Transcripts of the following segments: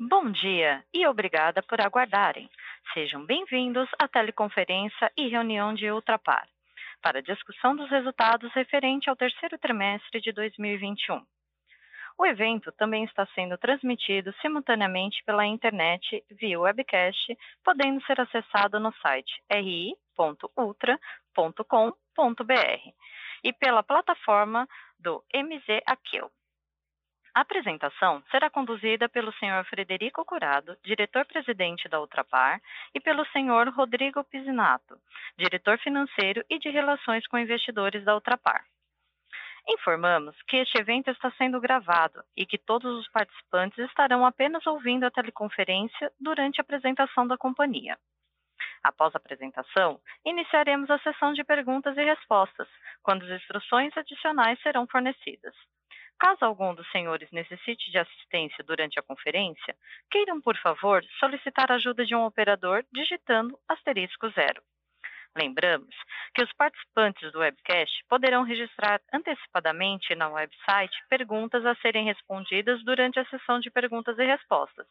Bom dia e obrigada por aguardarem. Sejam bem-vindos à teleconferência e reunião de Ultrapar para discussão dos resultados referente ao terceiro trimestre de 2021. O evento também está sendo transmitido simultaneamente pela internet via webcast, podendo ser acessado no site ri.ultra.com.br e pela plataforma do MZ Aquil. A apresentação será conduzida pelo Sr. Frederico Curado, diretor-presidente da Ultrapar, e pelo Sr. Rodrigo Pisinato, diretor financeiro e de relações com investidores da Ultrapar. Informamos que este evento está sendo gravado e que todos os participantes estarão apenas ouvindo a teleconferência durante a apresentação da companhia. Após a apresentação, iniciaremos a sessão de perguntas e respostas, quando as instruções adicionais serão fornecidas. Caso algum dos senhores necessite de assistência durante a conferência, queiram, por favor, solicitar ajuda de um operador digitando asterisco zero. Lembramos que os participantes do webcast poderão registrar antecipadamente no website perguntas a serem respondidas durante a sessão de perguntas e respostas.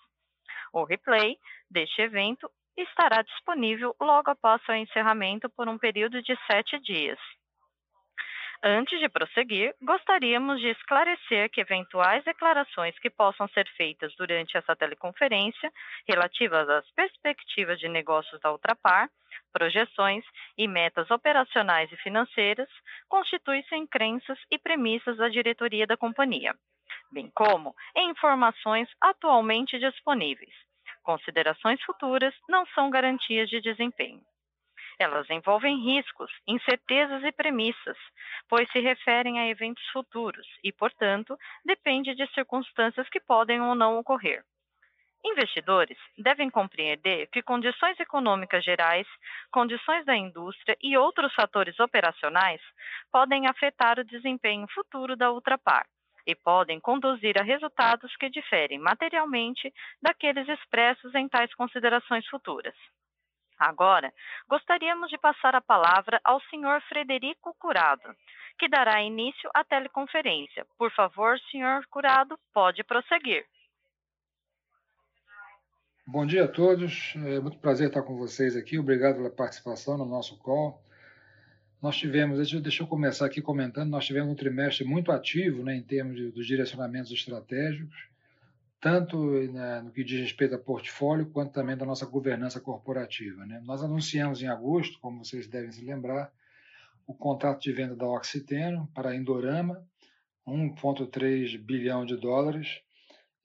O replay deste evento estará disponível logo após seu encerramento por um período de sete dias. Antes de prosseguir, gostaríamos de esclarecer que eventuais declarações que possam ser feitas durante essa teleconferência, relativas às perspectivas de negócios da Ultrapar, projeções e metas operacionais e financeiras, constituem-se em crenças e premissas da diretoria da companhia, bem como em informações atualmente disponíveis. Considerações futuras não são garantias de desempenho. Elas envolvem riscos, incertezas e premissas, pois se referem a eventos futuros e, portanto, depende de circunstâncias que podem ou não ocorrer. Investidores devem compreender que condições econômicas gerais, condições da indústria e outros fatores operacionais podem afetar o desempenho futuro da Ultrapar e podem conduzir a resultados que diferem materialmente daqueles expressos em tais considerações futuras. Agora, gostaríamos de passar a palavra ao Sr. Frederico Curado, que dará início à teleconferência. Por favor, Sr. Curado, pode prosseguir. Bom dia a todos, é muito prazer estar com vocês aqui. Obrigado pela participação no nosso call. Nós tivemos, deixa eu começar aqui comentando, nós tivemos um trimestre muito ativo né, em termos de, dos direcionamentos estratégicos tanto né, no que diz respeito a portfólio, quanto também da nossa governança corporativa. Né? Nós anunciamos em agosto, como vocês devem se lembrar, o contrato de venda da Oxiteno para a Indorama, 1,3 bilhão de dólares.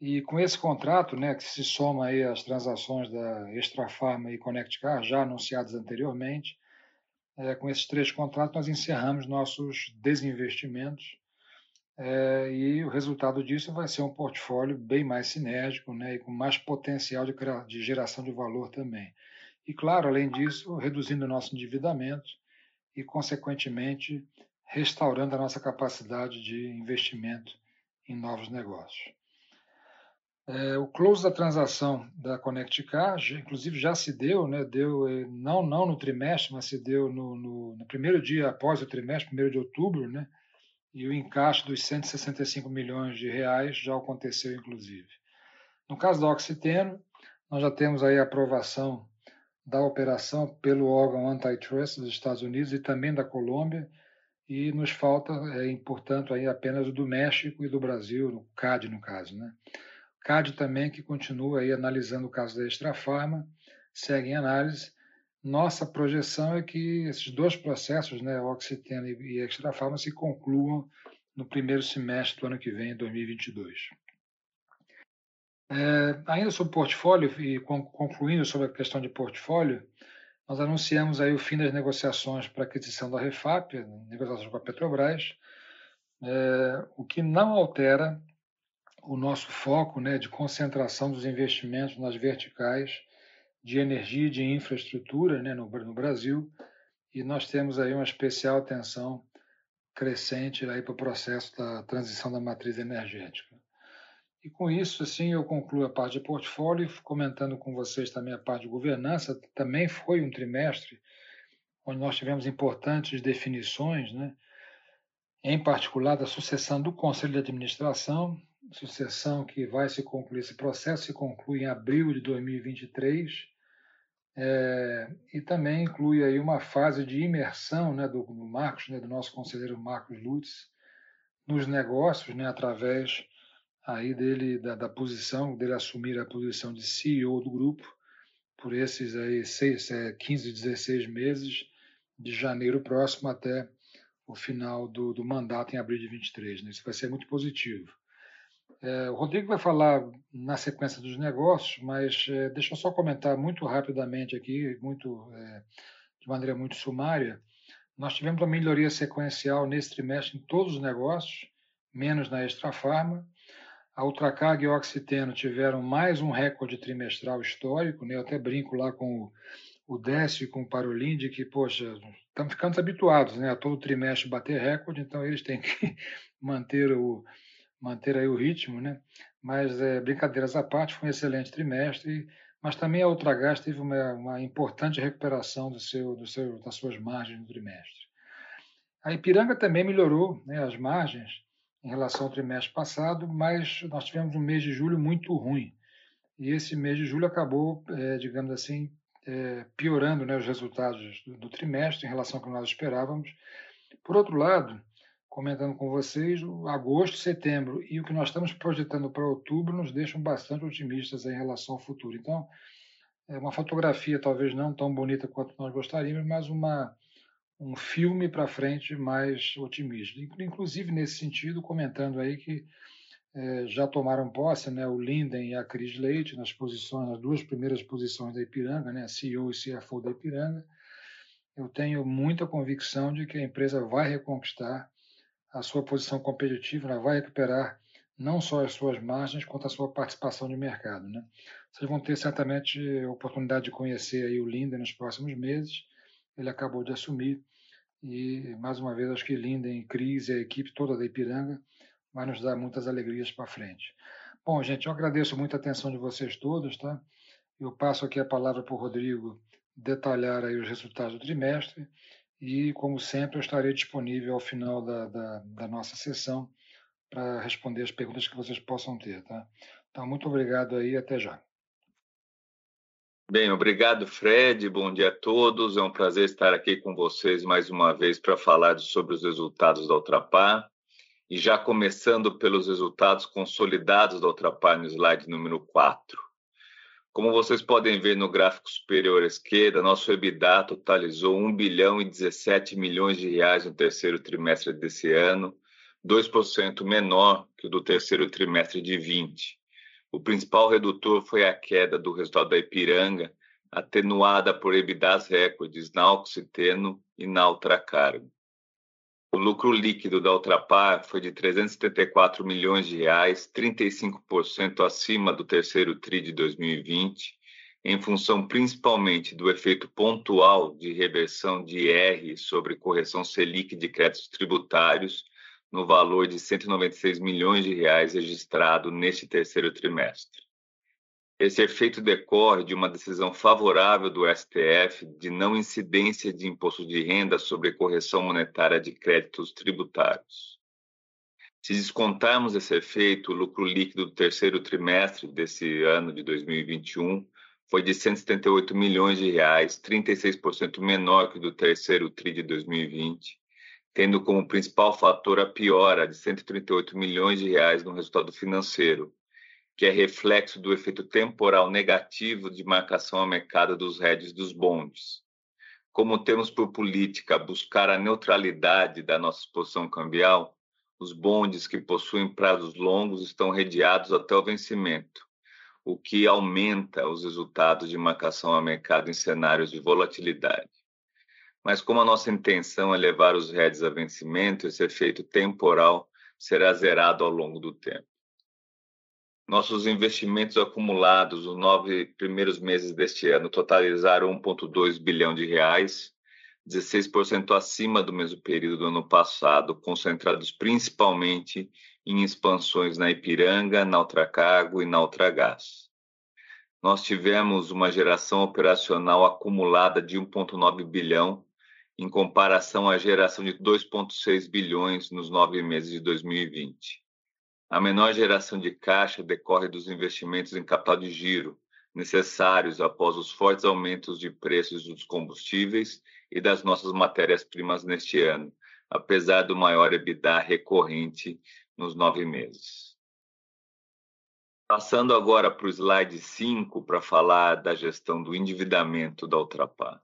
E com esse contrato, né, que se soma aí às transações da Extra Farma e Connect Car, já anunciadas anteriormente, é, com esses três contratos nós encerramos nossos desinvestimentos é, e o resultado disso vai ser um portfólio bem mais sinérgico né, e com mais potencial de, de geração de valor também. E, claro, além disso, reduzindo o nosso endividamento e, consequentemente, restaurando a nossa capacidade de investimento em novos negócios. É, o close da transação da Connect inclusive, já se deu, né, deu é, não, não no trimestre, mas se deu no, no, no primeiro dia após o trimestre, primeiro de outubro, né, e o encaixe dos 165 milhões de reais já aconteceu, inclusive. No caso da Oxiteno, nós já temos aí a aprovação da operação pelo órgão antitrust dos Estados Unidos e também da Colômbia, e nos falta, é, portanto, aí apenas o do México e do Brasil, o CAD, no caso. Né? CAD também, que continua aí analisando o caso da Extra Farma, segue em análise, nossa projeção é que esses dois processos, né, Oxiteno e Extra Farma, se concluam no primeiro semestre do ano que vem, 2022. É, ainda sobre portfólio e concluindo sobre a questão de portfólio, nós anunciamos aí o fim das negociações para aquisição da Refap, negociações com a Petrobras, é, o que não altera o nosso foco né, de concentração dos investimentos nas verticais de energia e de infraestrutura né, no, no Brasil, e nós temos aí uma especial atenção crescente aí para o processo da transição da matriz energética. E com isso, assim, eu concluo a parte de portfólio, comentando com vocês também a parte de governança. Também foi um trimestre onde nós tivemos importantes definições, né? em particular da sucessão do Conselho de Administração. sucessão que vai se concluir, esse processo se conclui em abril de 2023, é, e também inclui aí uma fase de imersão né, do, do Marcos, né, do nosso conselheiro Marcos Lutz, nos negócios, né, através aí dele da, da, posição dele assumir a posição de CEO do grupo por esses aí seis, é, 15, 16 meses de janeiro próximo até o final do, do mandato em abril de 23. Né? Isso vai ser muito positivo. É, o Rodrigo vai falar na sequência dos negócios, mas é, deixa eu só comentar muito rapidamente aqui, muito é, de maneira muito sumária. Nós tivemos uma melhoria sequencial nesse trimestre em todos os negócios, menos na Extra Farma. A Ultracarg e o Oxiteno tiveram mais um recorde trimestral histórico, né? eu até brinco lá com o, o Décio e com o Parolin de que, poxa, estamos ficando habituados né? a todo trimestre bater recorde, então eles têm que manter o, manter aí o ritmo, né? Mas é, brincadeiras à parte, foi um excelente trimestre, mas também a Ultragás teve uma, uma importante recuperação do seu, do seu, das suas margens no trimestre. A Ipiranga também melhorou né, as margens em relação ao trimestre passado, mas nós tivemos um mês de julho muito ruim. E esse mês de julho acabou, é, digamos assim, é, piorando né, os resultados do, do, trimestre em relação ao que nós esperávamos. Por outro lado, comentando com vocês, agosto, setembro e o que nós estamos projetando para outubro nos deixam bastante otimistas em relação ao futuro. Então, é uma fotografia talvez não tão bonita quanto nós gostaríamos, mas uma, um filme para frente mais otimista. Inclusive, nesse sentido, comentando aí que é, já tomaram posse né, o Linden e a Cris Leite nas posições, nas duas primeiras posições da Ipiranga, né, CEO e CFO da Ipiranga. Eu tenho muita convicção de que a empresa vai reconquistar a sua posição competitiva, ela vai recuperar não só as suas margens, quanto a sua participação de mercado. Né? Vocês vão ter certamente oportunidade de conhecer aí o Linden nos próximos meses. Ele acabou de assumir e, mais uma vez, acho que Linden, Cris e a equipe toda da Ipiranga vai nos dar muitas alegrias para frente. Bom, gente, eu agradeço muito a atenção de vocês todos, tá? Eu passo aqui a palavra para o Rodrigo detalhar aí os resultados do trimestre e, como sempre, eu estarei disponível ao final da, da, da nossa sessão para responder as perguntas que vocês possam ter. Tá? Então, muito obrigado aí até já. Bem, obrigado, Fred. Bom dia a todos. É um prazer estar aqui com vocês mais uma vez para falar sobre os resultados da Ultrapar. E já começando pelos resultados consolidados da Ultrapar no slide número 4. Como vocês podem ver no gráfico superior à esquerda, nosso EBITDA totalizou 1 bilhão e 17 milhões de reais no terceiro trimestre desse ano, 2% menor que o do terceiro trimestre de 20. O principal redutor foi a queda do resultado da Ipiranga, atenuada por EBITDAs recordes na Oxiteno e na Ultracargo. O lucro líquido da Ultrapar foi de 374 milhões de reais, 35% acima do terceiro TRI de 2020, em função principalmente do efeito pontual de reversão de IR sobre correção Selic de créditos tributários no valor de 196 milhões de reais registrado neste terceiro trimestre. Esse efeito decorre de uma decisão favorável do STF de não incidência de imposto de renda sobre correção monetária de créditos tributários. Se descontarmos esse efeito, o lucro líquido do terceiro trimestre desse ano de 2021 foi de 178 milhões de reais, 36% menor que o do terceiro tri de 2020, tendo como principal fator a piora de 138 milhões de reais no resultado financeiro, que é reflexo do efeito temporal negativo de marcação ao mercado dos hedges dos bondes. Como temos por política buscar a neutralidade da nossa exposição cambial, os bondes que possuem prazos longos estão redeados até o vencimento, o que aumenta os resultados de marcação ao mercado em cenários de volatilidade. Mas como a nossa intenção é levar os hedges a vencimento, esse efeito temporal será zerado ao longo do tempo. Nossos investimentos acumulados nos nove primeiros meses deste ano totalizaram 1,2 bilhão de reais, 16% acima do mesmo período do ano passado, concentrados principalmente em expansões na Ipiranga, na Ultracargo e na Ultragás. Nós tivemos uma geração operacional acumulada de 1,9 bilhão, em comparação à geração de 2,6 bilhões nos nove meses de 2020. A menor geração de caixa decorre dos investimentos em capital de giro, necessários após os fortes aumentos de preços dos combustíveis e das nossas matérias-primas neste ano, apesar do maior EBITDA recorrente nos nove meses. Passando agora para o slide 5 para falar da gestão do endividamento da Ultrapar.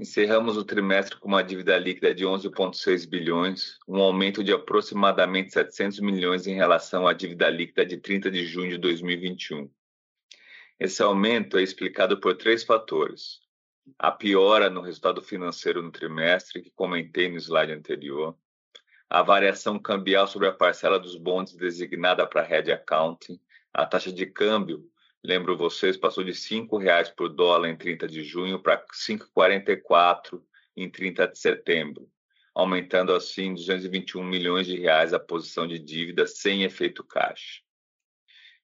Encerramos o trimestre com uma dívida líquida de 11,6 bilhões, um aumento de aproximadamente 700 milhões em relação à dívida líquida de 30 de junho de 2021. Esse aumento é explicado por três fatores: a piora no resultado financeiro no trimestre, que comentei no slide anterior, a variação cambial sobre a parcela dos bondes designada para hedge accounting, a taxa de câmbio, lembro vocês, passou de R$ 5,00 por dólar em 30 de junho para R$ 5,44 em 30 de setembro, aumentando assim 221 milhões de reais a posição de dívida sem efeito caixa.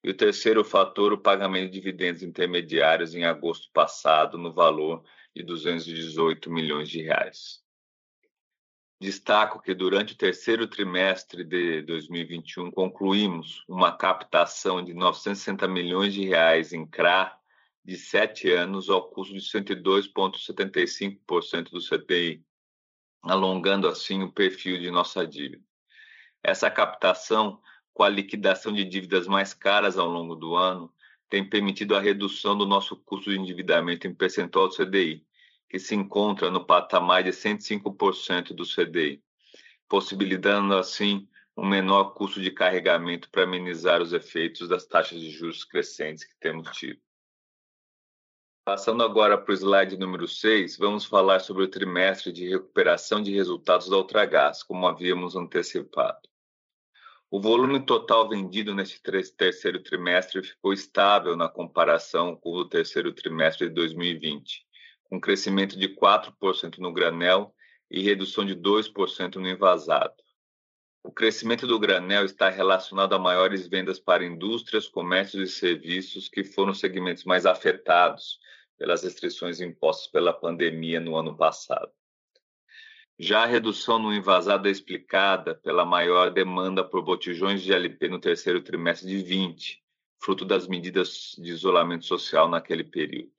E o terceiro fator, o pagamento de dividendos intermediários em agosto passado, no valor de 218 milhões de reais. Destaco que durante o terceiro trimestre de 2021 concluímos uma captação de 960 milhões de reais em CRA de sete anos ao custo de 102,75% do CDI, alongando assim o perfil de nossa dívida. Essa captação com a liquidação de dívidas mais caras ao longo do ano, tem permitido a redução do nosso custo de endividamento em percentual do CDI, que se encontra no patamar de 105% do CDI, possibilitando assim um menor custo de carregamento para amenizar os efeitos das taxas de juros crescentes que temos tido. Passando agora para o slide número 6, vamos falar sobre o trimestre de recuperação de resultados da Ultragás, como havíamos antecipado. O volume total vendido neste terceiro trimestre ficou estável na comparação com o terceiro trimestre de 2020, com crescimento de 4% no granel e redução de 2% no envasado. O crescimento do granel está relacionado a maiores vendas para indústrias, comércios e serviços, que foram os segmentos mais afetados pelas restrições impostas pela pandemia no ano passado. Já a redução no envasado é explicada pela maior demanda por botijões de LP no terceiro trimestre de 20, fruto das medidas de isolamento social naquele período.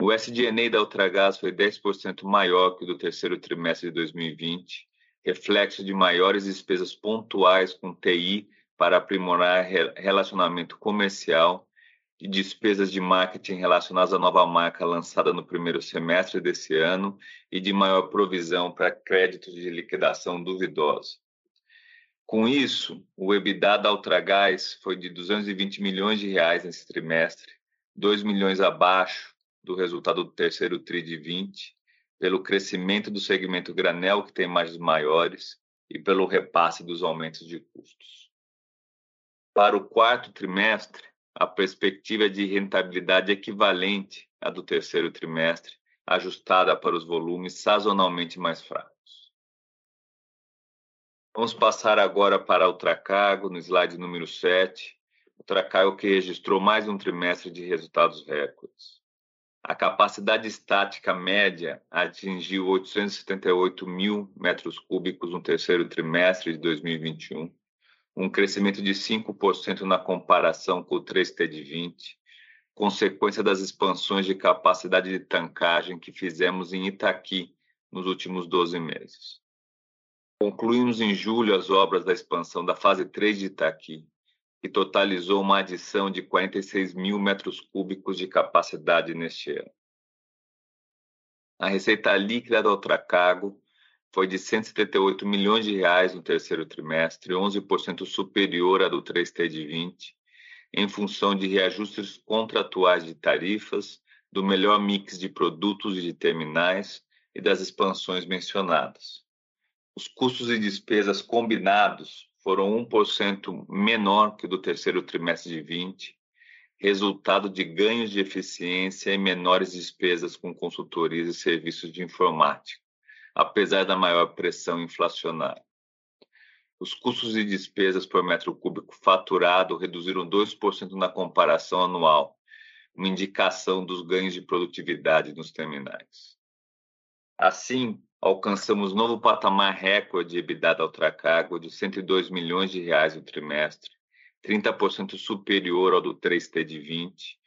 O SDNA da Ultragás foi 10% maior que o do terceiro trimestre de 2020, reflexo de maiores despesas pontuais com TI para aprimorar relacionamento comercial de despesas de marketing relacionadas à nova marca lançada no primeiro semestre desse ano e de maior provisão para créditos de liquidação duvidosa. Com isso, o EBITDA da Ultragás foi de 220 milhões de reais nesse trimestre, 2 milhões abaixo do resultado do terceiro TRI de 20, pelo crescimento do segmento granel, que tem margens maiores, e pelo repasse dos aumentos de custos. Para o quarto trimestre, a perspectiva de rentabilidade equivalente à do terceiro trimestre, ajustada para os volumes sazonalmente mais fracos. Vamos passar agora para o Tracago, no slide número 7. O Tracago que registrou mais um trimestre de resultados recordes. A capacidade estática média atingiu 878 mil metros cúbicos no terceiro trimestre de 2021, um crescimento de 5% na comparação com o 3T de 20, consequência das expansões de capacidade de tancagem que fizemos em Itaqui nos últimos 12 meses. Concluímos em julho as obras da expansão da fase 3 de Itaqui, que totalizou uma adição de 46 mil metros cúbicos de capacidade neste ano. A receita líquida da Ultracargo foi de 178 milhões de reais no terceiro trimestre, 11% superior à do 3T de 20, em função de reajustes contratuais de tarifas, do melhor mix de produtos e de terminais e das expansões mencionadas. Os custos e despesas combinados foram 1% menor que o do terceiro trimestre de 20, resultado de ganhos de eficiência e menores despesas com consultorias e serviços de informática apesar da maior pressão inflacionária. Os custos e despesas por metro cúbico faturado reduziram 2% na comparação anual, uma indicação dos ganhos de produtividade nos terminais. Assim, alcançamos novo patamar recorde de EBITDA da Ultracargo de 102 milhões de reais no trimestre, 30% superior ao do 3T de 20,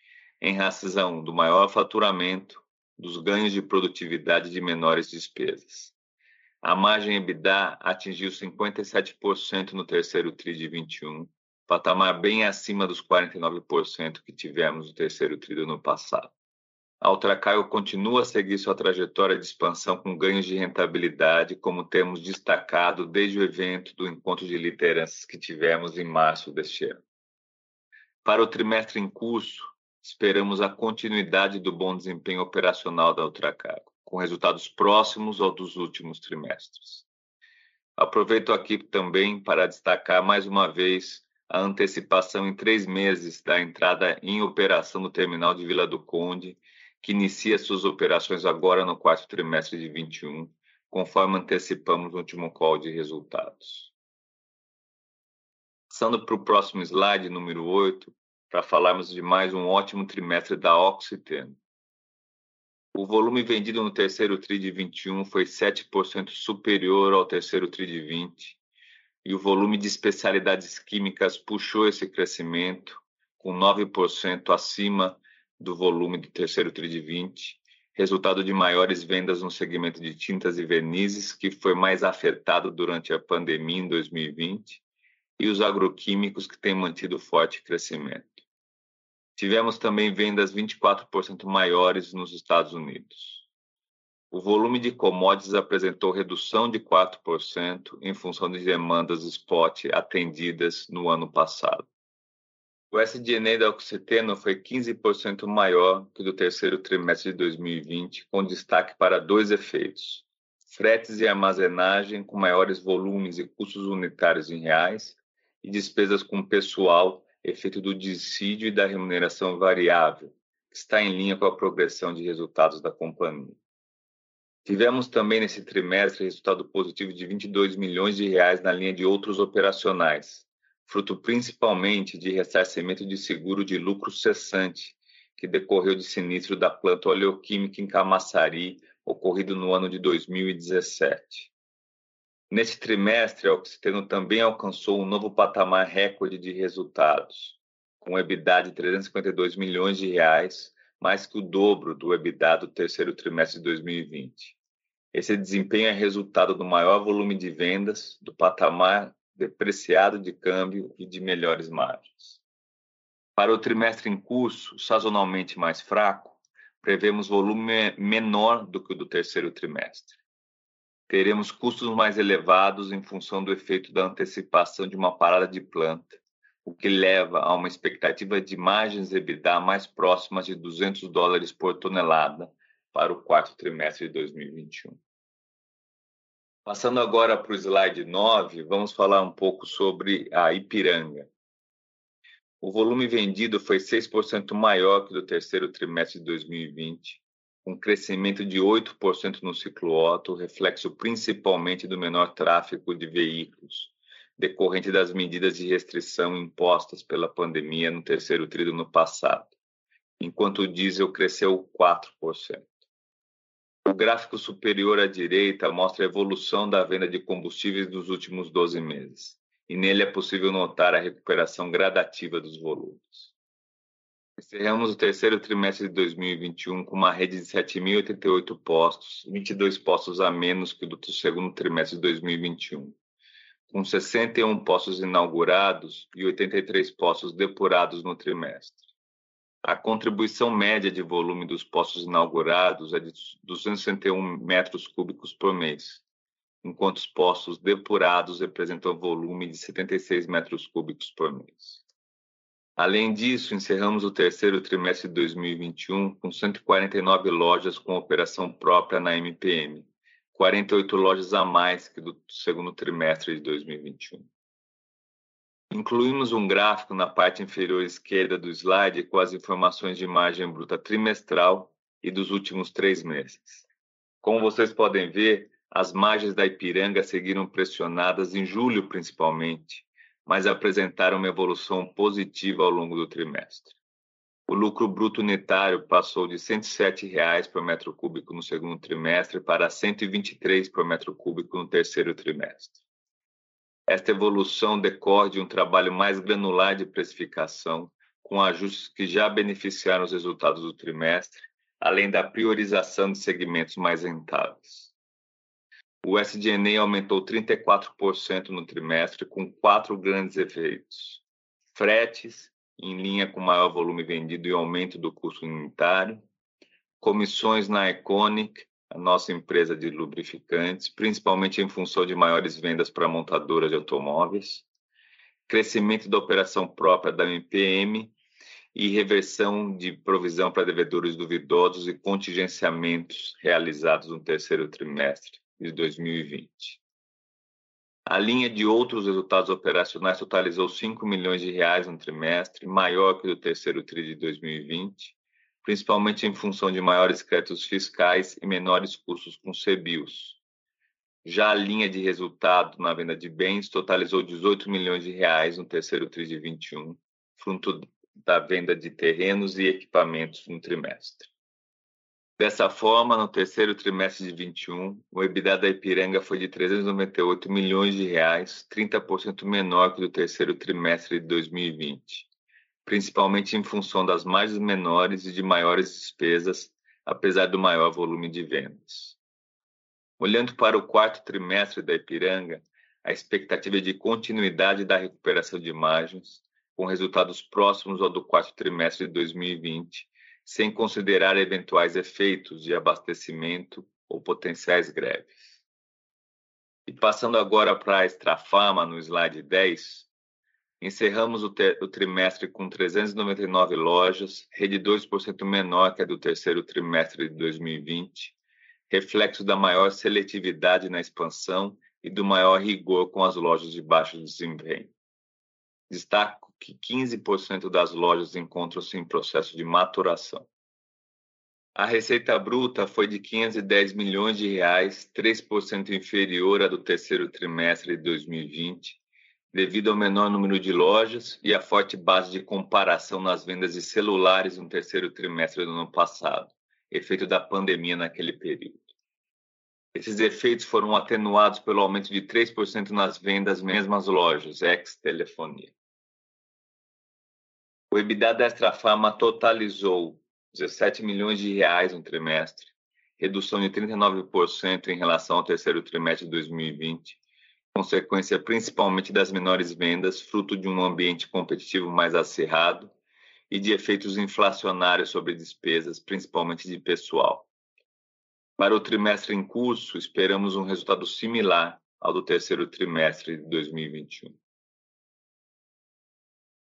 em razão do maior faturamento, dos ganhos de produtividade e de menores despesas. A margem EBITDA atingiu 57% no terceiro TRI de 21, patamar bem acima dos 49% que tivemos no terceiro TRI do ano passado. A Ultracargo continua a seguir sua trajetória de expansão com ganhos de rentabilidade, como temos destacado desde o evento do encontro de lideranças que tivemos em março deste ano. Para o trimestre em curso, esperamos a continuidade do bom desempenho operacional da Ultracargo, com resultados próximos ao dos últimos trimestres. Aproveito aqui também para destacar mais uma vez a antecipação em três meses da entrada em operação do terminal de Vila do Conde que inicia suas operações agora no quarto trimestre de 21, conforme antecipamos no último call de resultados. Passando para o próximo slide, número 8, para falarmos de mais um ótimo trimestre da Oxiteno. O volume vendido no terceiro TRI de 21 foi 7% superior ao terceiro TRI de 20, e o volume de especialidades químicas puxou esse crescimento, com 9% acima do volume do terceiro TRI de 20, resultado de maiores vendas no segmento de tintas e vernizes, que foi mais afetado durante a pandemia em 2020, e os agroquímicos, que têm mantido forte crescimento. Tivemos também vendas 24% maiores nos Estados Unidos. O volume de commodities apresentou redução de 4% em função de demandas spot atendidas no ano passado. O SG&A da Oxiteno foi 15% maior que do terceiro trimestre de 2020, com destaque para dois efeitos: fretes e armazenagem com maiores volumes e custos unitários em reais e despesas com pessoal, efeito do dissídio e da remuneração variável, que está em linha com a progressão de resultados da companhia. Tivemos também nesse trimestre resultado positivo de 22 milhões de reais na linha de outros operacionais, fruto principalmente de ressarcimento de seguro de lucro cessante, que decorreu de sinistro da planta oleoquímica em Camaçari, ocorrido no ano de 2017. Neste trimestre, a Oxiteno também alcançou um novo patamar recorde de resultados, com EBITDA de 352 milhões de reais, mais que o dobro do EBITDA do terceiro trimestre de 2020. Esse desempenho é resultado do maior volume de vendas, do patamar depreciado de câmbio e de melhores margens. Para o trimestre em curso, sazonalmente mais fraco, prevemos volume menor do que o do terceiro trimestre. Teremos custos mais elevados em função do efeito da antecipação de uma parada de planta, o que leva a uma expectativa de margens EBITDA mais próximas de 200 dólares por tonelada para o quarto trimestre de 2021. Passando agora para o slide 9, vamos falar um pouco sobre a Ipiranga. O volume vendido foi 6% maior que do terceiro trimestre de 2020, com crescimento de 8% no ciclo Otto, reflexo principalmente do menor tráfego de veículos, decorrente das medidas de restrição impostas pela pandemia no terceiro tri do ano passado, enquanto o diesel cresceu 4%. O gráfico superior à direita mostra a evolução da venda de combustíveis dos últimos 12 meses, e nele é possível notar a recuperação gradativa dos volumes. Encerramos o terceiro trimestre de 2021 com uma rede de 7.088 postos, 22 postos a menos que o do segundo trimestre de 2021, com 61 postos inaugurados e 83 postos depurados no trimestre. A contribuição média de volume dos postos inaugurados é de 261 metros cúbicos por mês, enquanto os postos depurados representam volume de 76 metros cúbicos por mês. Além disso, encerramos o terceiro trimestre de 2021 com 149 lojas com operação própria na MPM, 48 lojas a mais que do segundo trimestre de 2021. Incluímos um gráfico na parte inferior esquerda do slide com as informações de margem bruta trimestral e dos últimos três meses. Como vocês podem ver, as margens da Ipiranga seguiram pressionadas em julho principalmente, mas apresentaram uma evolução positiva ao longo do trimestre. o lucro bruto unitário passou de R$ 107,00 por metro cúbico no segundo trimestre para R$ 123 por metro cúbico no terceiro trimestre. Esta evolução decorre de um trabalho mais granular de precificação, com ajustes que já beneficiaram os resultados do trimestre, além da priorização de segmentos mais rentáveis. O SG&A aumentou 34% no trimestre, com quatro grandes efeitos: fretes, em linha com maior volume vendido e aumento do custo unitário, comissões na Iconic, a nossa empresa de lubrificantes, principalmente em função de maiores vendas para montadoras de automóveis, crescimento da operação própria da MPM e reversão de provisão para devedores duvidosos e contingenciamentos realizados no terceiro trimestre de 2020. A linha de outros resultados operacionais totalizou 5 milhões de reais no trimestre, maior que o do terceiro TRI de 2020, principalmente em função de maiores créditos fiscais e menores custos com CBIOS. Já a linha de resultado na venda de bens totalizou 18 milhões de reais no terceiro TRI de 21, fruto da venda de terrenos e equipamentos no trimestre. Dessa forma, no terceiro trimestre de 21, o EBITDA da Ipiranga foi de 398 milhões de reais, 30% menor que do terceiro trimestre de 2020, principalmente em função das margens menores e de maiores despesas, apesar do maior volume de vendas. Olhando para o quarto trimestre da Ipiranga, a expectativa é de continuidade da recuperação de margens, com resultados próximos ao do quarto trimestre de 2020, sem considerar eventuais efeitos de abastecimento ou potenciais greves. E passando agora para a Extrafarma, no slide 10, encerramos o, o trimestre com 399 lojas, rede 2% menor que a do terceiro trimestre de 2020, reflexo da maior seletividade na expansão e do maior rigor com as lojas de baixo desempenho. Destaco que 15% das lojas encontram-se em processo de maturação. A receita bruta foi de 510 milhões de reais, 3% inferior à do terceiro trimestre de 2020, devido ao menor número de lojas e à forte base de comparação nas vendas de celulares no terceiro trimestre do ano passado, efeito da pandemia naquele período. Esses efeitos foram atenuados pelo aumento de 3% nas vendas mesmas lojas, ex-telefonia. O EBITDA da Extrafarma totalizou 17 milhões de reais no trimestre, redução de 39% em relação ao terceiro trimestre de 2020, consequência principalmente das menores vendas, fruto de um ambiente competitivo mais acirrado e de efeitos inflacionários sobre despesas, principalmente de pessoal. Para o trimestre em curso, esperamos um resultado similar ao do terceiro trimestre de 2021.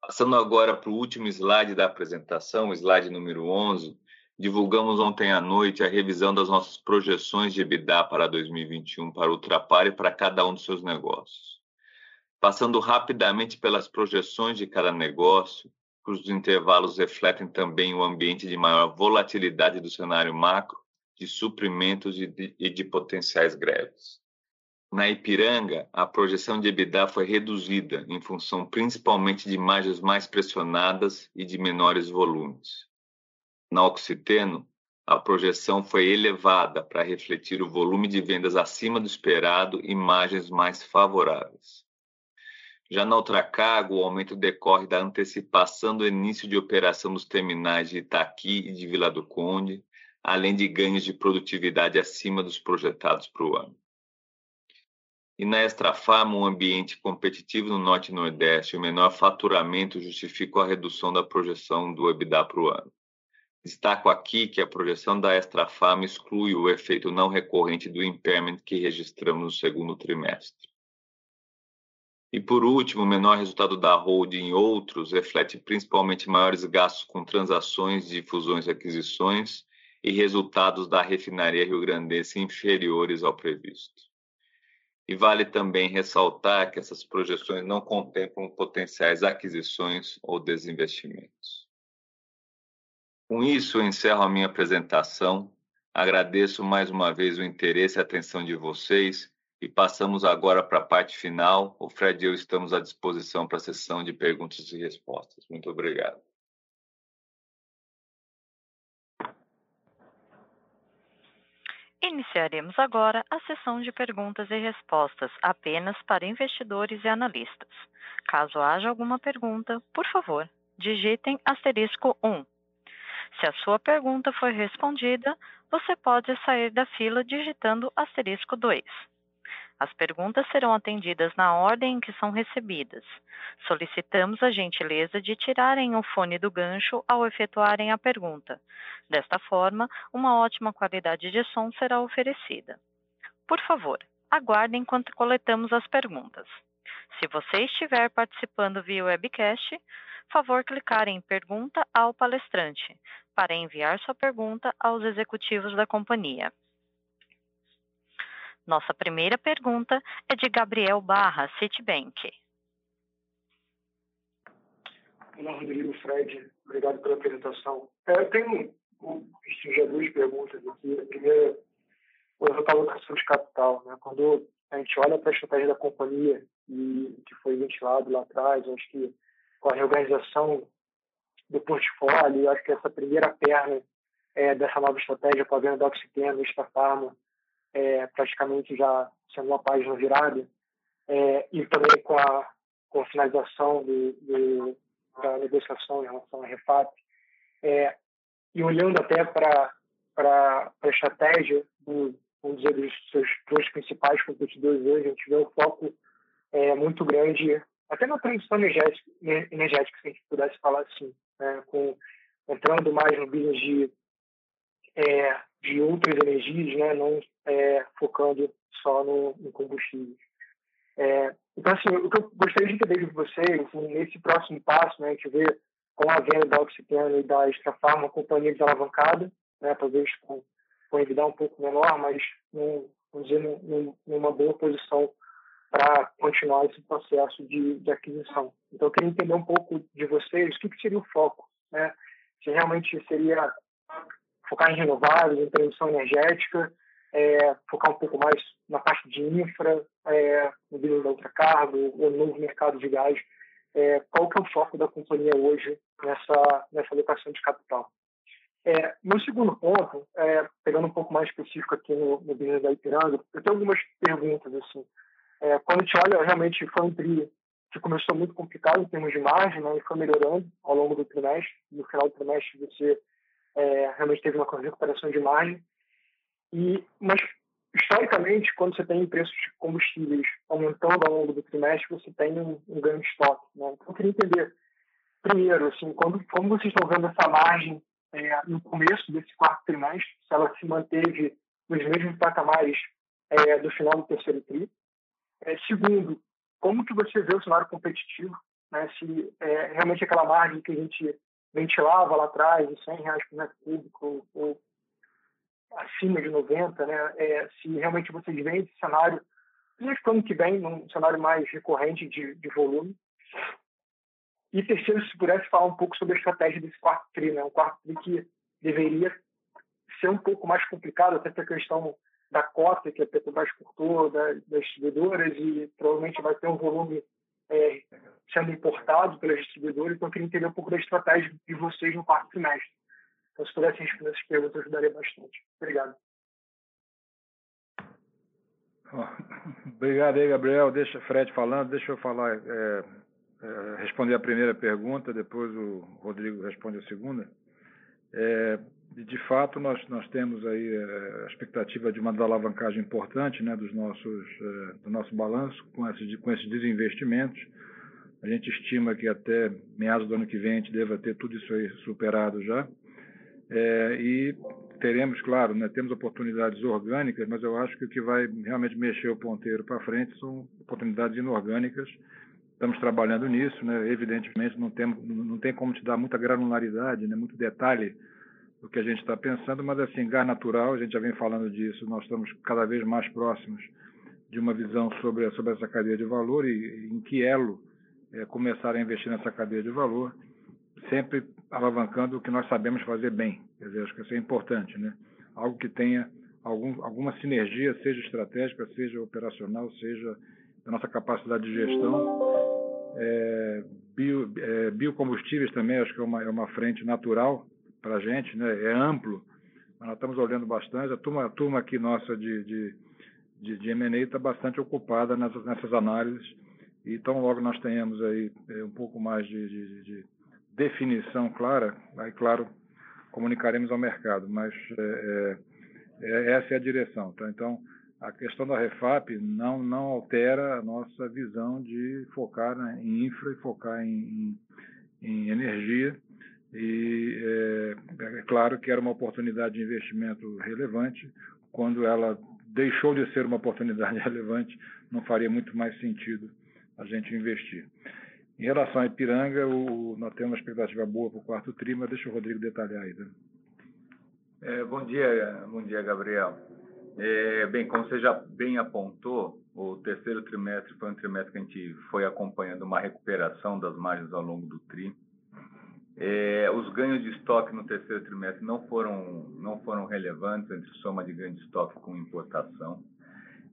Passando agora para o último slide da apresentação, slide número 11, divulgamos ontem à noite a revisão das nossas projeções de EBITDA para 2021 para o Ultrapar e para cada um dos seus negócios. Passando rapidamente pelas projeções de cada negócio, cujos intervalos refletem também o ambiente de maior volatilidade do cenário macro, de suprimentos e de, e de potenciais greves. Na Ipiranga, a projeção de EBITDA foi reduzida em função principalmente de margens mais pressionadas e de menores volumes. Na Oxiteno, a projeção foi elevada para refletir o volume de vendas acima do esperado e margens mais favoráveis. Já na Ultracargo, o aumento decorre da antecipação do início de operação dos terminais de Itaqui e de Vila do Conde, além de ganhos de produtividade acima dos projetados para o ano. E na Extrafarma, um ambiente competitivo no Norte e Nordeste e o menor faturamento justificam a redução da projeção do EBITDA para o ano. Destaco aqui que a projeção da Extrafarma exclui o efeito não recorrente do impairment que registramos no segundo trimestre. E por último, o menor resultado da holding em outros reflete principalmente maiores gastos com transações de fusões e aquisições e resultados da refinaria rio-grandense inferiores ao previsto. E vale também ressaltar que essas projeções não contemplam potenciais aquisições ou desinvestimentos. Com isso, eu encerro a minha apresentação. Agradeço mais uma vez o interesse e a atenção de vocês e passamos agora para a parte final. O Fred e eu estamos à disposição para a sessão de perguntas e respostas. Muito obrigado. Iniciaremos agora a sessão de perguntas e respostas apenas para investidores e analistas. Caso haja alguma pergunta, por favor, digitem asterisco 1 se a sua pergunta for respondida, você pode sair da fila digitando asterisco 2. As perguntas serão atendidas na ordem em que são recebidas. Solicitamos a gentileza de tirarem o fone do gancho ao efetuarem a pergunta. Desta forma, uma ótima qualidade de som será oferecida. Por favor, aguardem enquanto coletamos as perguntas. Se você estiver participando via webcast, favor clicar em Pergunta ao palestrante para enviar sua pergunta aos executivos da companhia. Nossa primeira pergunta é de Gabriel Barra, Citibank. Olá, Rodrigo, Fred. Obrigado pela apresentação. É, eu tenho já duas perguntas aqui. A primeira, resultado da alocação de capital. Né? Quando a gente olha para a estratégia da companhia, e que foi ventilado lá atrás, acho que com a reorganização do portfólio, acho que essa primeira perna é, dessa nova estratégia com a venda da Oxiteno, Estafarma, é, praticamente já sendo uma página virada, é, e também com a, com a finalização do, do, da negociação em relação à Refap, é, e olhando até para a estratégia do, vamos dizer, dos seus dois principais competidores hoje, a gente vê um foco é, muito grande, até na transição energética, energética, se a gente pudesse falar assim, né, com, entrando mais no business de, é, de outras energias, né, não é, focando só no, no combustível. É, então, assim, o que eu gostaria de entender de vocês, assim, nesse próximo passo, né, a gente vê com a venda da Oxiteno e da Extrafarma, companhia desalavancada, né, talvez com, com um pouco menor, mas, num, vamos dizer, num, numa boa posição para continuar esse processo de, de, aquisição. Então, eu queria entender um pouco de vocês, o que, que seria o foco, né? Se realmente seria focar em renováveis, em transição energética, é, focar um pouco mais na parte de infra, é, no business da ultracargo, no novo mercado de gás. É, qual que é o foco da companhia hoje nessa, nessa alocação de capital? É, meu segundo ponto, é, pegando um pouco mais específico aqui no, no business da Ipiranga, eu tenho algumas perguntas. assim. É, quando a gente olha, realmente foi um tri que começou muito complicado em termos de margem, né, e foi melhorando ao longo do trimestre. No final do trimestre, você é, realmente teve uma recuperação de margem. E, mas, historicamente, quando você tem preços de combustíveis aumentando ao longo do trimestre, você tem um, um ganho de estoque. Né? Então, eu queria entender, primeiro, assim, quando, como vocês estão vendo essa margem é, no começo desse quarto trimestre, se ela se manteve nos mesmos patamares é, do final do terceiro tri. É, segundo, como que você vê o cenário competitivo? Né? Se é, realmente aquela margem que a gente ventilava lá atrás, de 100 reais por metro cúbico, ou acima de 90, né? É, se realmente vocês veem esse cenário, principalmente para o ano que vem, num cenário mais recorrente de, de volume. E terceiro, se pudesse falar um pouco sobre a estratégia desse quarto TRI, né? Um quarto TRI que deveria ser um pouco mais complicado, até pela questão da cota que a Petrobras cortou, da, das distribuidoras, e provavelmente vai ter um volume é, sendo importado pelas distribuidoras. Então, eu queria entender um pouco da estratégia de vocês no quarto trimestre. Então, se pudessem responder essas perguntas, ajudaria bastante. Obrigado. Obrigado aí, Gabriel. Deixa Fred falando. Deixa eu falar, é, é, responder a primeira pergunta, depois o Rodrigo responde a segunda. É, de fato, nós, nós temos aí é, a expectativa de uma alavancagem importante né, dos nossos, é, do nosso balanço com esses, com esses desinvestimentos. A gente estima que até meados do ano que vem a gente deva ter tudo isso aí superado já. É, e teremos, claro, né, temos oportunidades orgânicas, mas eu acho que o que vai realmente mexer o ponteiro para frente são oportunidades inorgânicas. Estamos trabalhando nisso, né? evidentemente não tem, não tem como te dar muita granularidade, né? muito detalhe do que a gente está pensando, mas assim, gás natural, a gente já vem falando disso, nós estamos cada vez mais próximos de uma visão sobre, sobre essa cadeia de valor e em que elo é, começar a investir nessa cadeia de valor sempre alavancando o que nós sabemos fazer bem. Quer dizer, acho que isso é importante, né? Algo que tenha algum, alguma sinergia, seja estratégica, seja operacional, seja da nossa capacidade de gestão. É, bio, é, biocombustíveis também acho que é uma, é uma frente natural para a gente, né? É amplo, nós estamos olhando bastante. A turma, a turma aqui nossa de, de, de, de M&A está bastante ocupada nessas, nessas análises. Então, logo nós tenhamos aí é, um pouco mais de, de, de, definição clara, aí, claro, comunicaremos ao mercado, mas é, é, é, essa é a direção. Tá? Então, a questão da Refap não, não altera a nossa visão de focar né, em infra e focar em, em, em energia. E é, é, claro que era uma oportunidade de investimento relevante. Quando ela deixou de ser uma oportunidade relevante, não faria muito mais sentido a gente investir. Em relação a Ipiranga, o, nós temos uma expectativa boa para o quarto tri, mas deixa o Rodrigo detalhar aí. Né? É, bom dia, bom dia, Gabriel. É, bem, como você já bem apontou, o terceiro trimestre foi um trimestre que a gente foi acompanhando uma recuperação das margens ao longo do TRI. É, os ganhos de estoque no terceiro trimestre não foram, não foram relevantes entre soma de ganho de estoque com importação.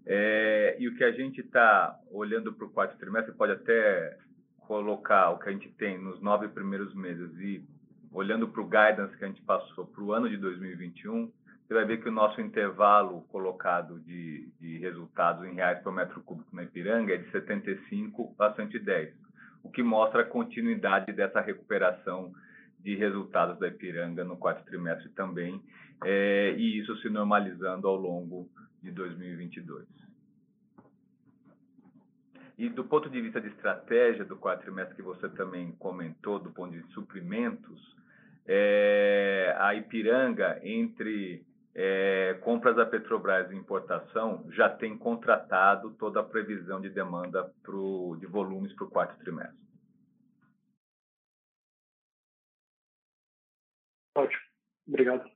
É, e o que a gente está olhando para o quarto trimestre, pode até colocar o que a gente tem nos nove primeiros meses e olhando para o guidance que a gente passou para o ano de 2021, você vai ver que o nosso intervalo colocado de, de resultados em reais por metro cúbico na Ipiranga é de 75 a 110, o que mostra a continuidade dessa recuperação de resultados da Ipiranga no quarto trimestre também, é, e isso se normalizando ao longo de 2022. E do ponto de vista de estratégia do quarto trimestre que você também comentou, do ponto de suprimentos, é, a Ipiranga, entre é, compras da Petrobras e importação, já tem contratado toda a previsão de demanda pro, de volumes para o quarto trimestre. Ótimo. Obrigado.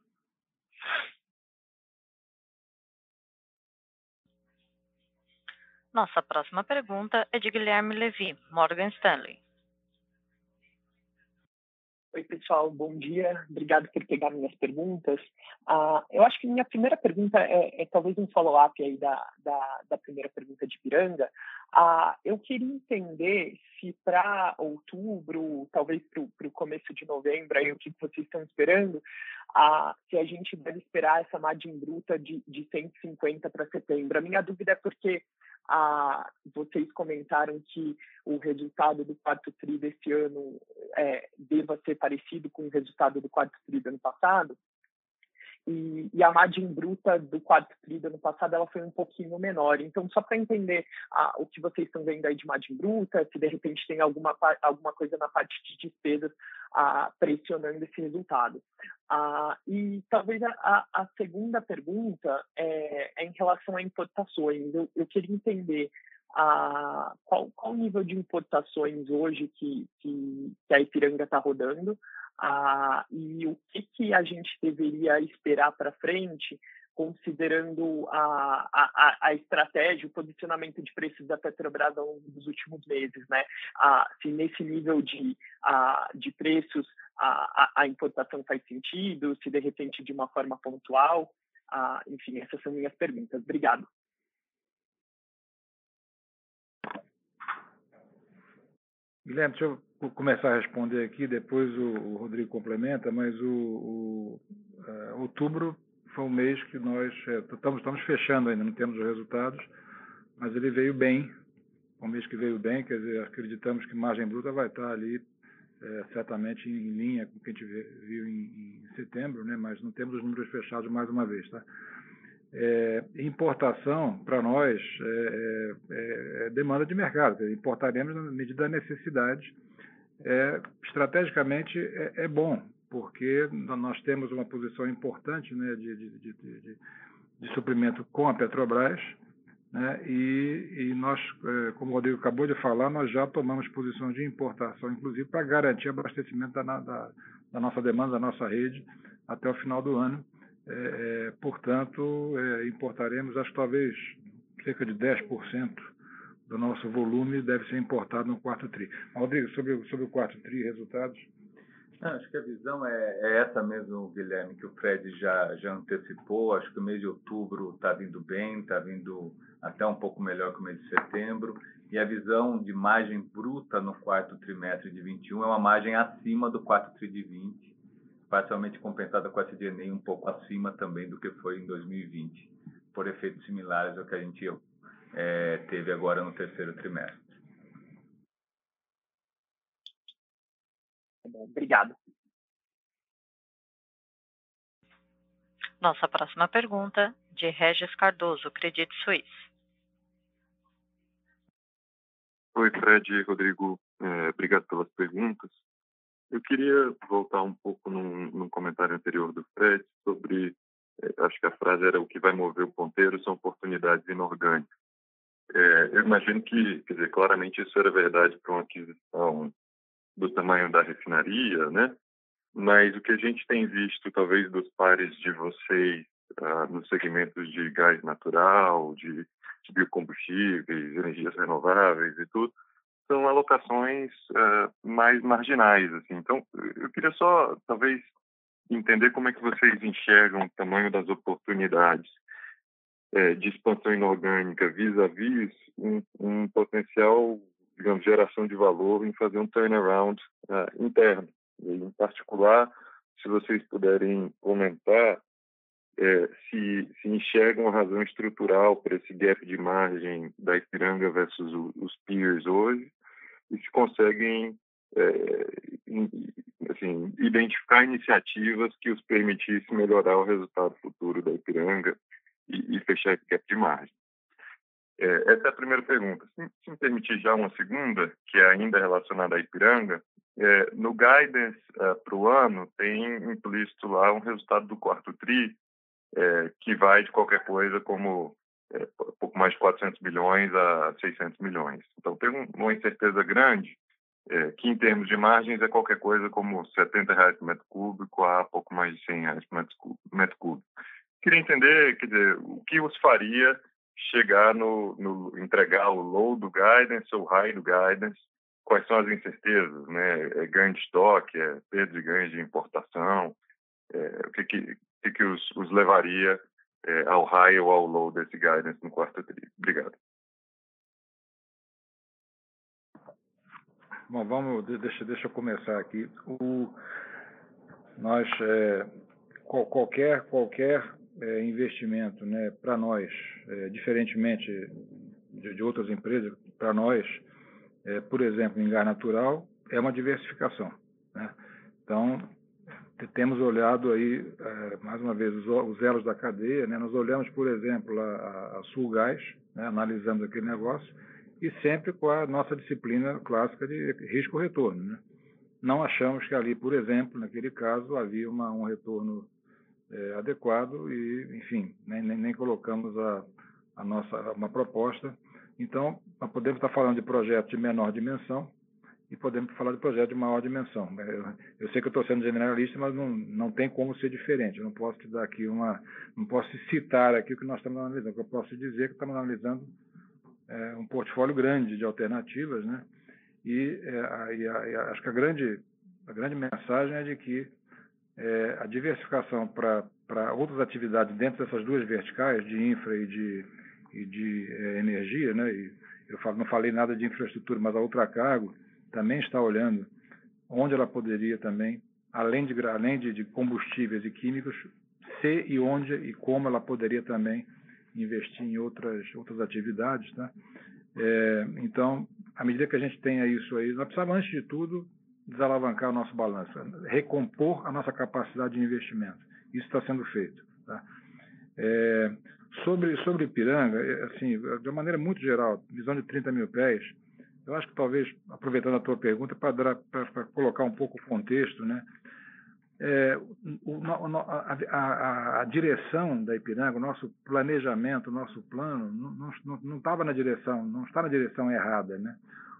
Nossa próxima pergunta é de Guilherme Levi, Morgan Stanley. Oi, pessoal, bom dia. Obrigado por pegar minhas perguntas. Uh, eu acho que minha primeira pergunta é, é talvez um follow-up aí da, da, da, primeira pergunta de Piranga. Uh, eu queria entender se para outubro, talvez para o começo de novembro, aí, o que vocês estão esperando, uh, se a gente deve esperar essa margem bruta de, de 150 para setembro. A minha dúvida é porque ah, vocês comentaram que o resultado do quarto TRI desse ano é, deva ser parecido com o resultado do quarto TRI do ano passado. E, e, a margem bruta do quarto TRI do ano passado ela foi um pouquinho menor. Então, só para entender o que vocês estão vendo aí de margem bruta, se de repente tem alguma, alguma coisa na parte de despesas ah, pressionando esse resultado. E talvez a, a, segunda pergunta é, é, em relação a importações. Eu, eu queria entender ah, qual, qual o nível de importações hoje que, que, que a Ipiranga está rodando ah, e o que, que a gente deveria esperar para frente considerando a, a, a estratégia, o posicionamento de preços da Petrobras ao longo dos últimos meses, né? Ah, se nesse nível de, ah, de preços a, a, importação faz sentido, se de repente de uma forma pontual, ah, enfim, essas são minhas perguntas. Obrigado. Guilherme, deixa eu começar a responder aqui, depois o, o Rodrigo complementa, mas o, o uh, outubro foi um mês que nós é, estamos, estamos fechando ainda, não temos os resultados, mas ele veio bem, um mês que veio bem, quer dizer, acreditamos que margem bruta vai estar ali é, certamente em linha com o que a gente viu em, em, setembro, né? mas não temos os números fechados mais uma vez. Tá? É, importação, para nós, é, é, é, demanda de mercado, importaremos na medida da necessidade. É, estrategicamente é, bom, porque nós temos uma posição importante né, de, de, de, de, suprimento com a Petrobras, né, e, e, nós, é, como o Rodrigo acabou de falar, nós já tomamos posição de importação, inclusive para garantir abastecimento da, da, da, nossa demanda, da nossa rede, até o final do ano. É, é, portanto, é, importaremos, acho que talvez cerca de 10% do nosso volume deve ser importado no quarto TRI. Rodrigo, sobre, sobre o quarto TRI, resultados? Não, acho que a visão é, é, essa mesmo, Guilherme, que o Fred já, já antecipou. Acho que o mês de outubro está vindo bem, está vindo até um pouco melhor que o mês de setembro. E a visão de margem bruta no quarto trimestre de 21 é uma margem acima do quarto tri de 20. Parcialmente compensada com a SG&A um pouco acima também do que foi em 2020, por efeitos similares ao que a gente é, teve agora no terceiro trimestre. Tá obrigado. Nossa próxima pergunta, de Regis Cardoso, Credit Suisse. Oi, Fred e Rodrigo. É, obrigado pelas perguntas. Eu queria voltar um pouco num, num comentário anterior do Fred sobre, é, acho que a frase era o que vai mover o ponteiro são oportunidades inorgânicas. É, eu imagino que, quer dizer, claramente isso era verdade para uma aquisição do tamanho da refinaria, né? mas o que a gente tem visto, talvez, dos pares de vocês uh, nos segmentos de gás natural, de, de, biocombustíveis, energias renováveis e tudo, são alocações uh, mais marginais. Assim. Então, eu queria só, talvez, entender como é que vocês enxergam o tamanho das oportunidades é, de expansão inorgânica vis-à-vis -vis um, um, potencial, digamos, geração de valor em fazer um turnaround uh, interno. E, em particular, se vocês puderem comentar é, se, se enxergam a razão estrutural para esse gap de margem da Ipiranga versus o, os peers hoje e se conseguem é, assim, identificar iniciativas que os permitissem melhorar o resultado futuro da Ipiranga e, e fechar esse gap de margem. É, essa é a primeira pergunta. Se, se me permitir já uma segunda, que é ainda relacionada à Ipiranga, é, no guidance é, para o ano, tem implícito lá um resultado do quarto TRI, é, que vai de qualquer coisa como é, pouco mais de 400 milhões a 600 milhões. Então, tem uma incerteza grande, é, que em termos de margens é qualquer coisa como 70 reais por metro cúbico a pouco mais de 100 reais por metro cúbico. Queria entender, quer dizer, o que os faria chegar no, no entregar o low do guidance ou high do guidance quais são as incertezas, né? É ganho de estoque, é perda de ganho de importação, é, o que que, que, que os, os levaria é, ao high ou ao low desse guidance no quarto tri? Obrigado. Bom, vamos, deixa, deixa eu começar aqui. O, nós, é, qual, qualquer, qualquer é, investimento, né, para nós, é, diferentemente de, de outras empresas, para nós, é, por exemplo, em gás natural, é uma diversificação. Né? Então, temos olhado aí, é, mais uma vez, os, os, elos da cadeia. Né? Nós olhamos, por exemplo, a, a Sulgás, né? analisamos aquele negócio, e sempre com a nossa disciplina clássica de risco-retorno. Né? Não achamos que ali, por exemplo, naquele caso, havia uma, um retorno é, adequado e, enfim, nem, nem, colocamos a, a nossa uma proposta então, podemos estar falando de projetos de menor dimensão e podemos falar de projetos de maior dimensão. Eu, eu sei que eu estou sendo generalista, mas não, não tem como ser diferente. Eu não posso te dar aqui uma, não posso citar aqui o que nós estamos analisando. O que eu posso dizer é que estamos analisando é, um portfólio grande de alternativas, né? E, é, e, a, e a, acho que a grande, a grande mensagem é de que é, a diversificação para outras atividades dentro dessas duas verticais, de infra e de e de é, energia, né? Eu falo, não falei nada de infraestrutura, mas a Ultracargo também está olhando onde ela poderia também, além de além de, de combustíveis e químicos, se e onde e como ela poderia também investir em outras outras atividades, tá? É, então, à medida que a gente tenha isso aí, nós precisamos antes de tudo desalavancar o nosso balanço, recompor a nossa capacidade de investimento. Isso está sendo feito. Tá? É, Sobre, sobre Ipiranga, é, assim, de uma maneira muito geral, visão de 30 mil pés, eu acho que talvez, aproveitando a tua pergunta, para colocar um pouco o contexto, né? É, a, a, a, direção da Ipiranga, o nosso planejamento, o nosso plano, não estava na direção, não está na direção errada, né?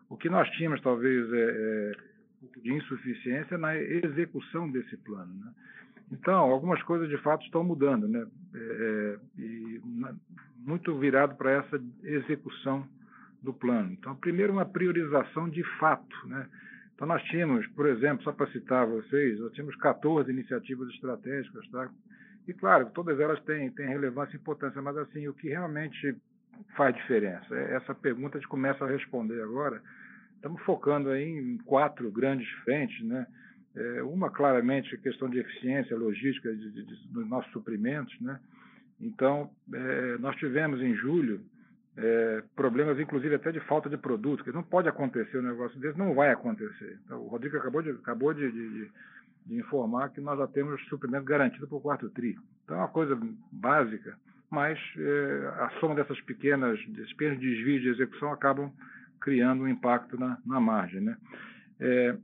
O que nós tínhamos, talvez, é, é, de insuficiência na execução desse plano, né? Então, algumas coisas de fato estão mudando, né? É, é muito virado para essa execução do plano. Então, primeiro, uma priorização de fato, né? Então, nós tínhamos, por exemplo, só para citar vocês, nós tínhamos 14 iniciativas estratégicas, tá? E, claro, todas elas têm, têm relevância e importância, mas, assim, o que realmente faz diferença? É essa pergunta a gente começa a responder agora. Estamos focando aí em quatro grandes frentes, né? É, uma, claramente, questão de eficiência logística dos nossos suprimentos. Né? Então, é, nós tivemos em julho é, problemas, inclusive até de falta de produto, que não pode acontecer um negócio desse, não vai acontecer. Então, o Rodrigo acabou de, acabou de, de, de informar que nós já temos suprimento garantido para o quarto TRI. Então, é uma coisa básica, mas é, a soma dessas pequenas, desses pequenos desvios de execução acabam criando um impacto na, na margem. Né? É,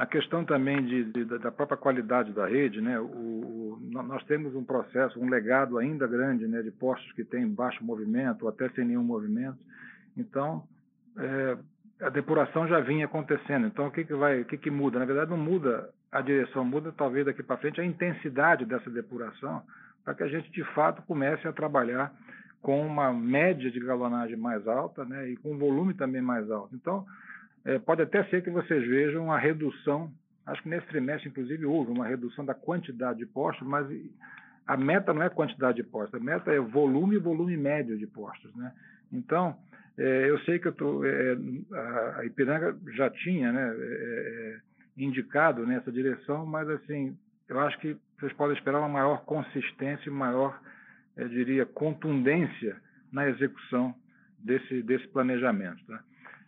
a questão também de, de, da própria qualidade da rede, né? O, o, nós temos um processo, um legado ainda grande, né, de postos que têm baixo movimento ou até sem nenhum movimento. Então, é, a depuração já vinha acontecendo. Então, o que que vai, o que que muda? Na verdade, não muda a direção, muda talvez daqui para frente a intensidade dessa depuração, para que a gente de fato comece a trabalhar com uma média de galonagem mais alta, né, e com um volume também mais alto. Então, é, pode até ser que vocês vejam uma redução, acho que nesse trimestre, inclusive, houve uma redução da quantidade de postos, mas a meta não é quantidade de postos, a meta é volume e volume médio de postos. Né? Então, é, eu sei que eu tô, é, a Ipiranga já tinha né, é, é, indicado nessa direção, mas assim, eu acho que vocês podem esperar uma maior consistência, maior, eu diria, contundência na execução desse, desse planejamento. Tá?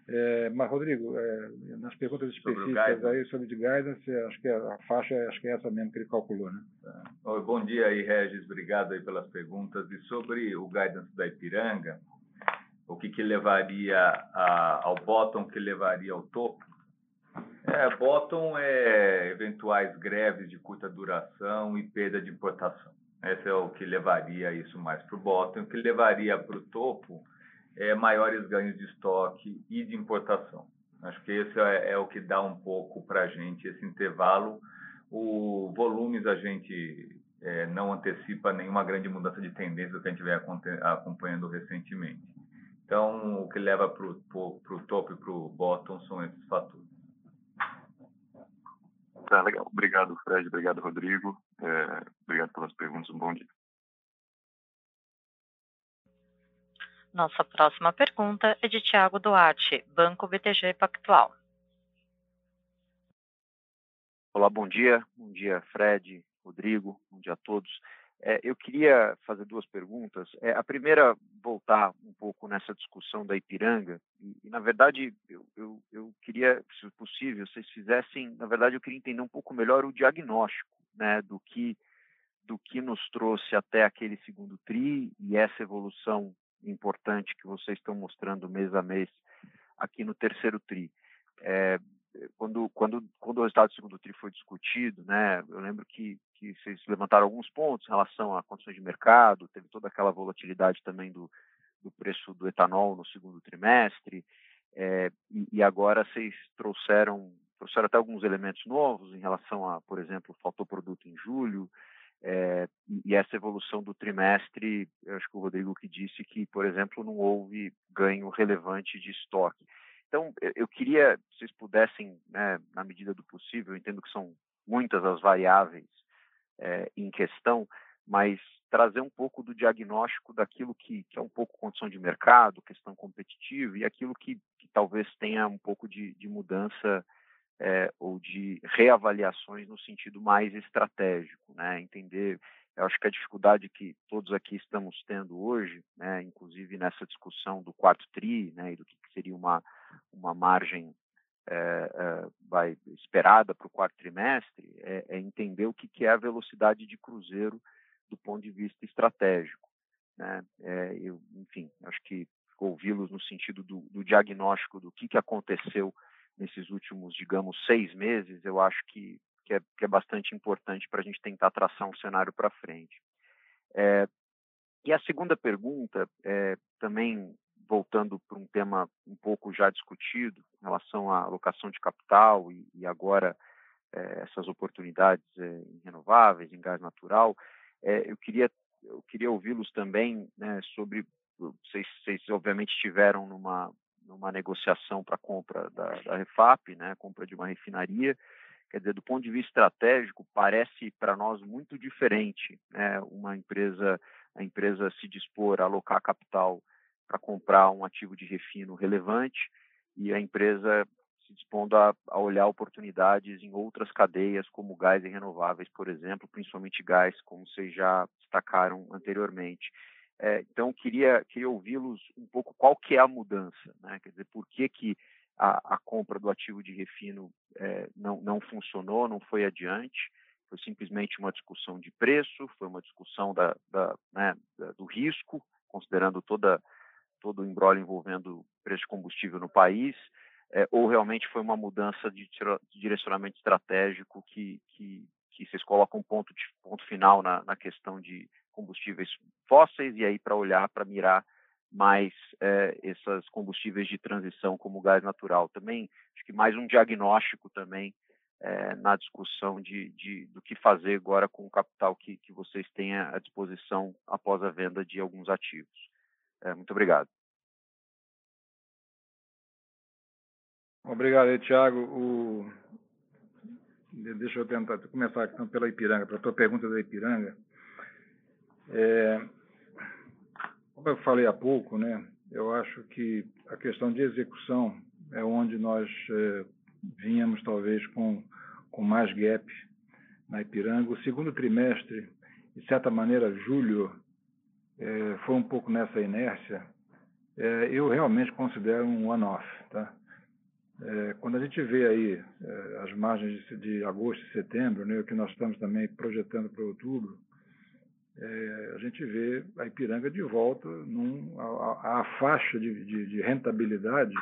É, mas, Rodrigo, é, nas perguntas específicas sobre aí sobre de guidance, acho que a, faixa acho que é essa mesmo que ele calculou, né? Tá. bom dia aí, Regis. Obrigado aí pelas perguntas. E sobre o guidance da Ipiranga, o que, que levaria a, ao bottom, que levaria ao topo? É, bottom é eventuais greves de curta duração e perda de importação. Esse é o que levaria isso mais para o bottom. O que levaria para o topo é, maiores ganhos de estoque e de importação. Acho que esse é, é o que dá um pouco para a gente esse intervalo. O volumes a gente é, não antecipa nenhuma grande mudança de tendência que a gente vem acompanhando recentemente. Então, o que leva para o topo e para o bottom são esses fatores. Tá, legal. Obrigado, Fred. Obrigado, Rodrigo. É, obrigado pelas perguntas. Um bom dia. Nossa próxima pergunta é de Tiago Duarte, Banco BTG Pactual. Olá, bom dia. Bom dia, Fred, Rodrigo, bom dia a todos. É, eu queria fazer duas perguntas. É, a primeira, voltar um pouco nessa discussão da Ipiranga. E, e na verdade, eu, eu, eu, queria, se possível, vocês fizessem. Na verdade, eu queria entender um pouco melhor o diagnóstico né, do que do que nos trouxe até aquele segundo tri e essa evolução importante que vocês estão mostrando mês a mês aqui no terceiro tri. É, quando, quando, quando o resultado do segundo tri foi discutido, né, eu lembro que, que vocês levantaram alguns pontos em relação a condições de mercado, teve toda aquela volatilidade também do, do preço do etanol no segundo trimestre, é, e, e, agora vocês trouxeram, trouxeram até alguns elementos novos em relação a, por exemplo, faltou produto em julho, é, e essa evolução do trimestre, eu acho que o Rodrigo que disse que, por exemplo, não houve ganho relevante de estoque. Então, eu queria, se vocês pudessem, né, na medida do possível, eu entendo que são muitas as variáveis é, em questão, mas trazer um pouco do diagnóstico daquilo que, que, é um pouco condição de mercado, questão competitiva, e aquilo que, que talvez tenha um pouco de, de mudança é, ou de reavaliações no sentido mais estratégico, né? Entender, eu acho que a dificuldade que todos aqui estamos tendo hoje, né, inclusive nessa discussão do quarto tri, né, e do que seria uma uma margem é, é, esperada para o quarto trimestre, é, é, entender o que, que é a velocidade de cruzeiro do ponto de vista estratégico, né? É, eu, enfim, acho que ouvi-los no sentido do, do diagnóstico do que, que aconteceu nesses últimos, digamos, seis meses, eu acho que, que, é, que é bastante importante para a gente tentar traçar um cenário para frente. É, e a segunda pergunta, é, também voltando para um tema um pouco já discutido, em relação à alocação de capital e, e agora é, essas oportunidades em renováveis, em gás natural, eu queria eu queria ouvi-los também né, sobre vocês, vocês obviamente estiveram numa numa negociação para compra da, da Refap, né, compra de uma refinaria. Quer dizer, do ponto de vista estratégico, parece para nós muito diferente né, uma empresa, a empresa se dispor a alocar capital para comprar um ativo de refino relevante e a empresa se dispondo a, a, olhar oportunidades em outras cadeias, como gás e renováveis, por exemplo, principalmente gás, como vocês já destacaram anteriormente. É, então, queria, queria ouvi-los um pouco qual que é a mudança, né? quer dizer, por que, que a, a compra do ativo de refino é, não, não funcionou, não foi adiante, foi simplesmente uma discussão de preço, foi uma discussão da, da, né, do risco, considerando toda, todo o embrolho envolvendo preço de combustível no país, é, ou realmente foi uma mudança de, de direcionamento estratégico que, que, que, vocês colocam ponto, de, ponto final na, na questão de combustíveis fósseis e aí para olhar, para mirar mais é, esses combustíveis de transição como gás natural. Também acho que mais um diagnóstico também é, na discussão de, de, do que fazer agora com o capital que, que vocês têm à disposição após a venda de alguns ativos. É, muito obrigado. Obrigado, Tiago. O... Deixa eu tentar começar então pela Ipiranga, para a tua pergunta da Ipiranga. É... Como eu falei há pouco, né, eu acho que a questão de execução é onde nós é, vínhamos talvez com, com mais gap na Ipiranga. O segundo trimestre, de certa maneira, julho, é, foi um pouco nessa inércia. É, eu realmente considero um one-off. Tá? É, quando a gente vê aí é, as margens de, de, agosto e setembro, né, o que nós estamos também projetando para outubro, é, a gente vê a Ipiranga de volta num, a, a faixa de, de, de, rentabilidade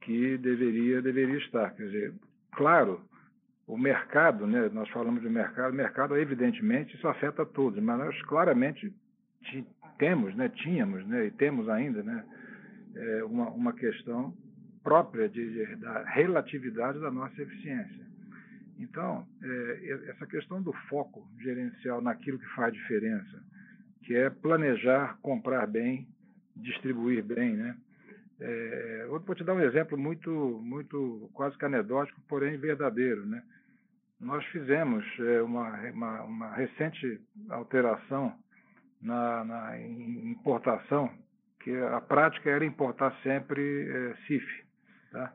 que deveria, deveria estar. Quer dizer, claro, o mercado, né, nós falamos de mercado, mercado evidentemente isso afeta todos, mas nós claramente temos, né, tínhamos né, e temos ainda né, é, uma, uma questão própria de, de, da relatividade da nossa eficiência. Então, é, essa questão do foco gerencial naquilo que faz diferença, que é planejar, comprar bem, distribuir bem, né? É, vou te dar um exemplo muito, muito quase que anedótico, porém verdadeiro, né? Nós fizemos é, uma, uma, uma, recente alteração na, na, importação, que a prática era importar sempre é, CIF, tá?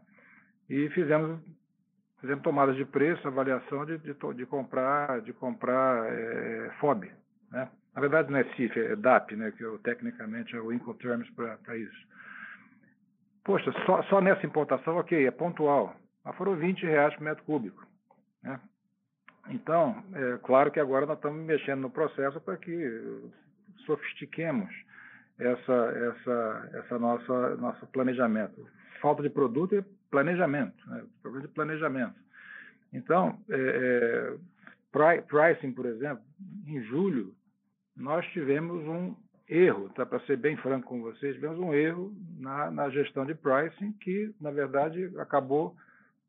E fizemos fizemos tomadas de preço, avaliação de, de, de comprar, de comprar é, FOB. Né? Na verdade, não é CIF, é DAP, né? que eu, tecnicamente é o Income Terms para isso. Poxa, só, só nessa importação, ok, é pontual. Mas foram 20 reais por metro cúbico. Né? Então, é claro que agora nós estamos mexendo no processo para que sofistiquemos essa, essa, essa nossa nosso planejamento. Falta de produto e planejamento, né? problema de planejamento. Então, é, é, pricing, por exemplo, em julho, nós tivemos um erro, tá? para ser bem franco com vocês, tivemos um erro na, na gestão de pricing que, na verdade, acabou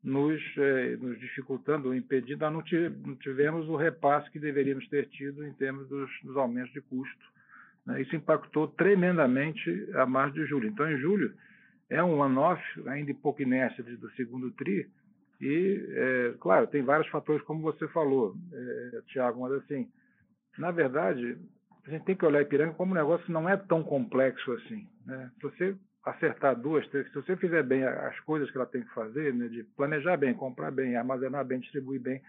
nos, eh, nos dificultando, impedindo, nós não tivemos o repasse que deveríamos ter tido em termos dos, dos aumentos de custo. Né? Isso impactou tremendamente a margem de julho. Então, em julho, é um one-off, ainda em pouca inércia do segundo TRI, e, é, claro, tem vários fatores, como você falou, é, Tiago, mas assim, na verdade, a gente tem que olhar Ipiranga como um negócio que não é tão complexo assim. Né? Se você acertar duas, três, se você fizer bem as coisas que ela tem que fazer, né, de planejar bem, comprar bem, armazenar bem, distribuir bem,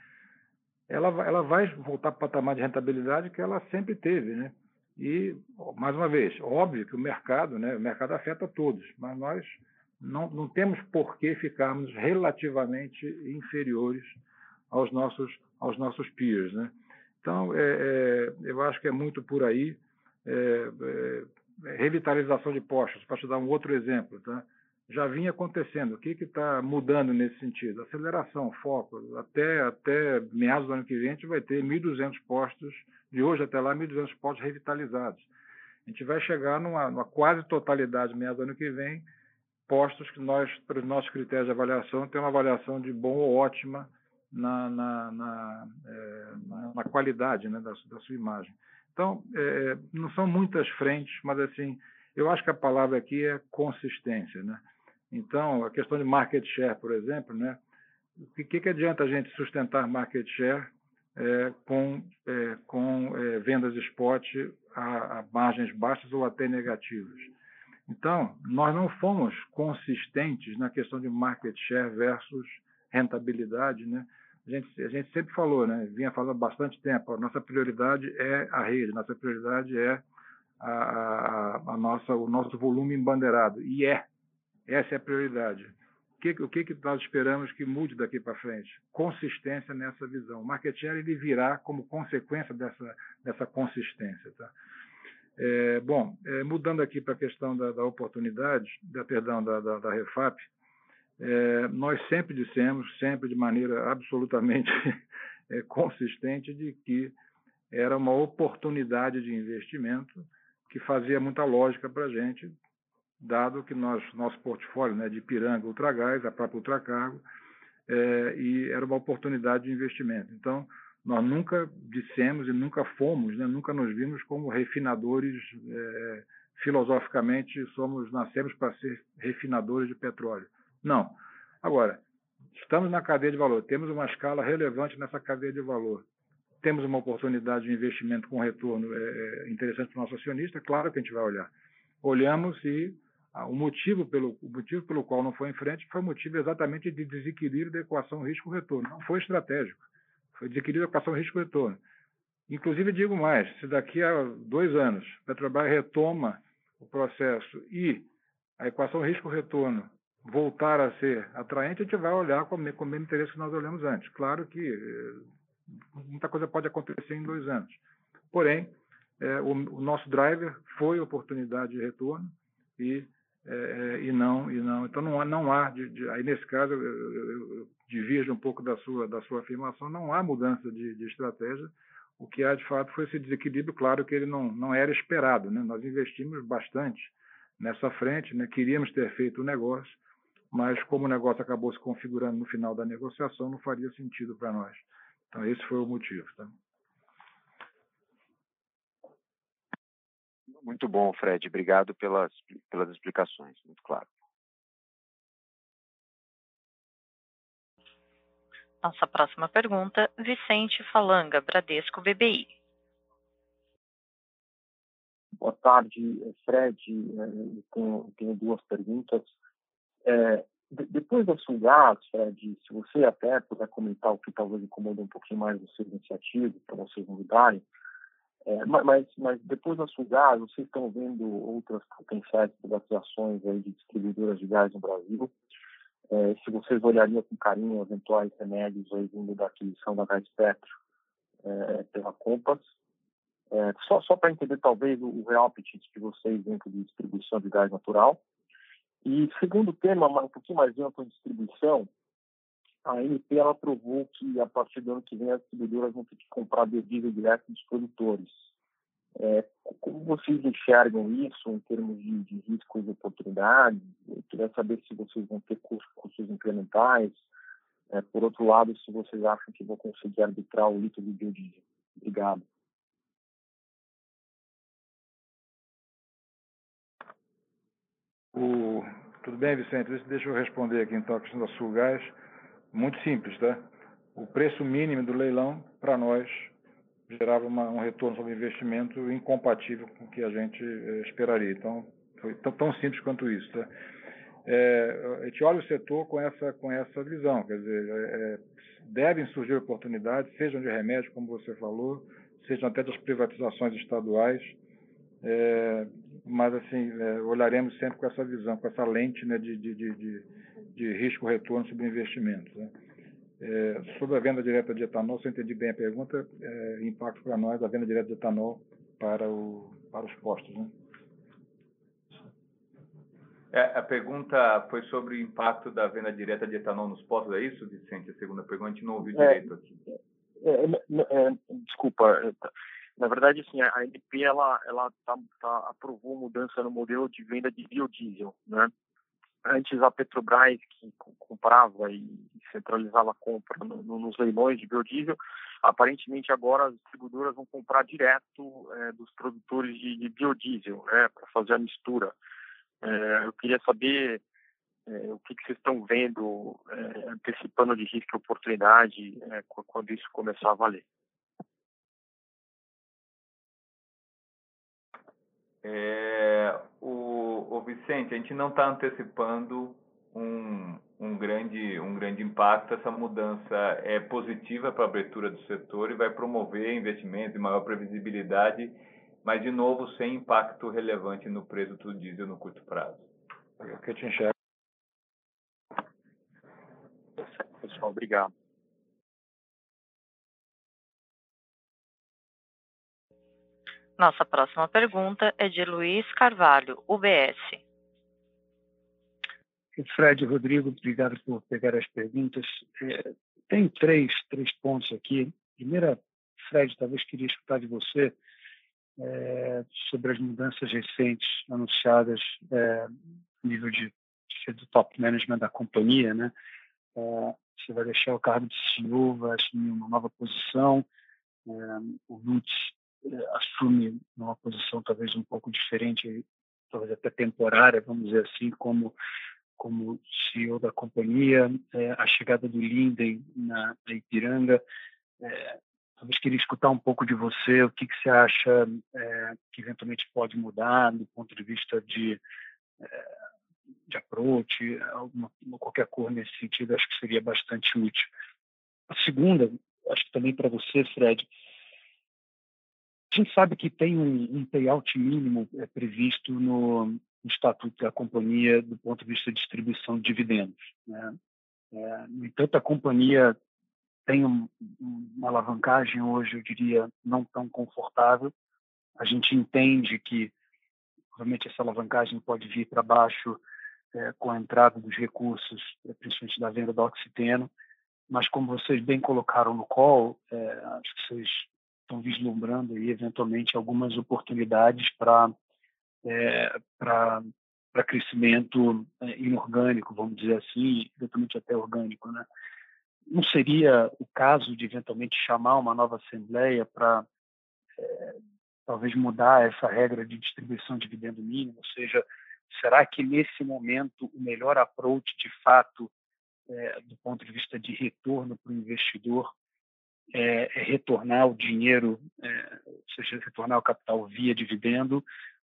ela, ela vai voltar para o patamar de rentabilidade que ela sempre teve, né? E, mais uma vez, óbvio que o mercado, né, o mercado afeta todos, mas nós não, não temos por que ficarmos relativamente inferiores aos nossos, aos nossos peers. Né? Então, é, é, eu acho que é muito por aí. É, é revitalização de postos, para te dar um outro exemplo, tá? Já vinha acontecendo. O que está mudando nesse sentido? Aceleração, foco. Até, até meados do ano que vem, a gente vai ter 1.200 postos, de hoje até lá, 1.200 postos revitalizados. A gente vai chegar numa, numa quase totalidade, meados do ano que vem, postos que nós, para os nossos critérios de avaliação, tem uma avaliação de bom ou ótima na, na, na, é, na, na qualidade né, da, da, sua imagem. Então, é, não são muitas frentes, mas assim, eu acho que a palavra aqui é consistência. Né? Então, a questão de market share, por exemplo, né? o que, que adianta a gente sustentar market share é, com, é, com é, vendas spot a, a margens baixas ou até negativas? Então, nós não fomos consistentes na questão de market share versus rentabilidade, né? A gente, a gente sempre falou, né? Vinha falando bastante tempo. A nossa prioridade é a rede, nossa prioridade é a, a, a nossa, o nosso volume embandeirado. E é. Essa é a prioridade. O que, o que, nós esperamos que mude daqui para frente? Consistência nessa visão. O market share ele virá como consequência dessa, dessa consistência. Tá? É, bom, é, mudando aqui para a questão da, da, oportunidade, da perdão, da, da, da Refap, é, nós sempre dissemos, sempre de maneira absolutamente é, consistente, de que era uma oportunidade de investimento que fazia muita lógica para a gente, dado que nós, nosso portfólio né, de Piranga, Ultragás, a própria Ultracargo, é, e era uma oportunidade de investimento. Então, nós nunca dissemos e nunca fomos, né, nunca nos vimos como refinadores, é, filosoficamente, somos nascemos para ser refinadores de petróleo. Não. Agora, estamos na cadeia de valor, temos uma escala relevante nessa cadeia de valor. Temos uma oportunidade de investimento com retorno é, é interessante para o nosso acionista, claro que a gente vai olhar. Olhamos e o motivo pelo o motivo pelo qual não foi em frente foi motivo exatamente de desequilíbrio da equação risco-retorno. Não foi estratégico, foi desequilíbrio da equação risco-retorno. Inclusive, digo mais, se daqui a dois anos Petrobras retoma o processo e a equação risco-retorno voltar a ser atraente, a gente vai olhar com, com o mesmo interesse que nós olhamos antes. Claro que eh, muita coisa pode acontecer em dois anos. Porém, é, o, o, nosso driver foi oportunidade de retorno e, é, e não e não então não há não há de, de, aí nesse caso eu, eu, eu, divirjo um pouco da sua da sua afirmação não há mudança de, de estratégia o que há de fato foi esse desequilíbrio claro que ele não não era esperado né nós investimos bastante nessa frente né queríamos ter feito o negócio mas como o negócio acabou se configurando no final da negociação, não faria sentido para nós. Então, esse foi o motivo. Tá? Muito bom, Fred. Obrigado pelas, pelas explicações. Muito claro. Nossa próxima pergunta, Vicente Falanga, Bradesco BBI. Boa tarde, Fred. Eu tenho, tenho duas perguntas. É, depois da Sulgás, Fred, se você até puder comentar o que talvez incomoda um pouquinho mais vocês iniciativas, para vocês não mudarem, é, mas, mas depois da Sulgás, vocês estão vendo outras potenciais privatizações aí de distribuidoras de gás no Brasil? É, se vocês olhariam com carinho eventuais remédios aí vindo da aquisição da Gás Petro é, pela Compass, é, só, só para entender talvez o, o real apetite de vocês dentro de distribuição de gás natural, e segundo tema, um pouquinho mais amplo de distribuição, a MP ela aprovou que a partir do ano que vem as distribuidoras vão ter que comprar biodiesel direto dos produtores. É, como vocês enxergam isso em termos de, de riscos e oportunidades? Eu queria saber se vocês vão ter custos, custos incrementais. É, por outro lado, se vocês acham que vão conseguir arbitrar o litro de biodiesel. Obrigado. O... Tudo bem, Vicente? Deixa eu responder aqui então a questão da Sulgás. Muito simples, tá? O preço mínimo do leilão, para nós, gerava uma, um retorno sobre investimento incompatível com o que a gente eh, esperaria. Então, foi tão, tão, simples quanto isso, tá? É, a gente olha o setor com essa, com essa visão, quer dizer, é, é devem surgir oportunidades, sejam de remédio, como você falou, sejam até das privatizações estaduais, é, mas assim é, olharemos sempre com essa visão, com essa lente né, de, de, de, de risco-retorno sobre investimentos. Né? É, sobre a venda direta de etanol, se eu entendi bem a pergunta, é, impacto para nós da venda direta de etanol para, o, para os postos. Né? É, a pergunta foi sobre o impacto da venda direta de etanol nos postos, é isso, Vicente? A segunda pergunta a gente não ouviu é, direito aqui. É, desculpa, na verdade, assim, a ANP ela, ela tá, tá, aprovou mudança no modelo de venda de biodiesel, né? Antes a Petrobras que comprava e centralizava a compra no, no, nos leilões de biodiesel, aparentemente agora as distribuidoras vão comprar direto é, dos produtores de, de biodiesel, né, para fazer a mistura. É, eu queria saber é, o que, que, vocês estão vendo, é, antecipando de risco e oportunidade é, quando isso começar a valer. É, o, o Vicente, a gente não está antecipando um, um, grande, um grande impacto. Essa mudança é positiva para a abertura do setor e vai promover investimentos e maior previsibilidade, mas, de novo, sem impacto relevante no preço do diesel no curto prazo. O que eu te enxergo. Pessoal, obrigado. Nossa próxima pergunta é de Luiz Carvalho, UBS. Fred Rodrigo, obrigado por pegar as perguntas. É, tem três, três pontos aqui. Primeira, Fred, talvez queria escutar de você é, sobre as mudanças recentes anunciadas é, nível de, de do top management da companhia, né? É, você vai deixar o cargo de CEO, vai assumir uma nova posição. É, o Lutz assume uma posição talvez um pouco diferente, talvez até temporária, vamos dizer assim, como como CEO da companhia, é, a chegada do Linden na, na Ipiranga. É, talvez queria escutar um pouco de você, o que, que você acha é, que eventualmente pode mudar do ponto de vista de, de approach, alguma, qualquer cor nesse sentido, acho que seria bastante útil. A segunda, acho que também para você, Fred, a gente sabe que tem um, um payout mínimo é, previsto no, no, estatuto da companhia do ponto de vista de distribuição de dividendos. Né? É, no entanto, a companhia tem um, uma alavancagem hoje, eu diria, não tão confortável. A gente entende que, obviamente, essa alavancagem pode vir para baixo é, com a entrada dos recursos, é, principalmente da venda do oxiteno, mas como vocês bem colocaram no call, é, acho que vocês estão vislumbrando aí, eventualmente, algumas oportunidades para é, para crescimento é, inorgânico, vamos dizer assim, eventualmente até orgânico, né? não seria o caso de eventualmente chamar uma nova assembleia para é, talvez mudar essa regra de distribuição de dividendo mínimo? Ou seja, será que nesse momento o melhor approach de fato, é, do ponto de vista de retorno para o investidor, é, é, retornar o dinheiro, é, seja, retornar o capital via dividendo,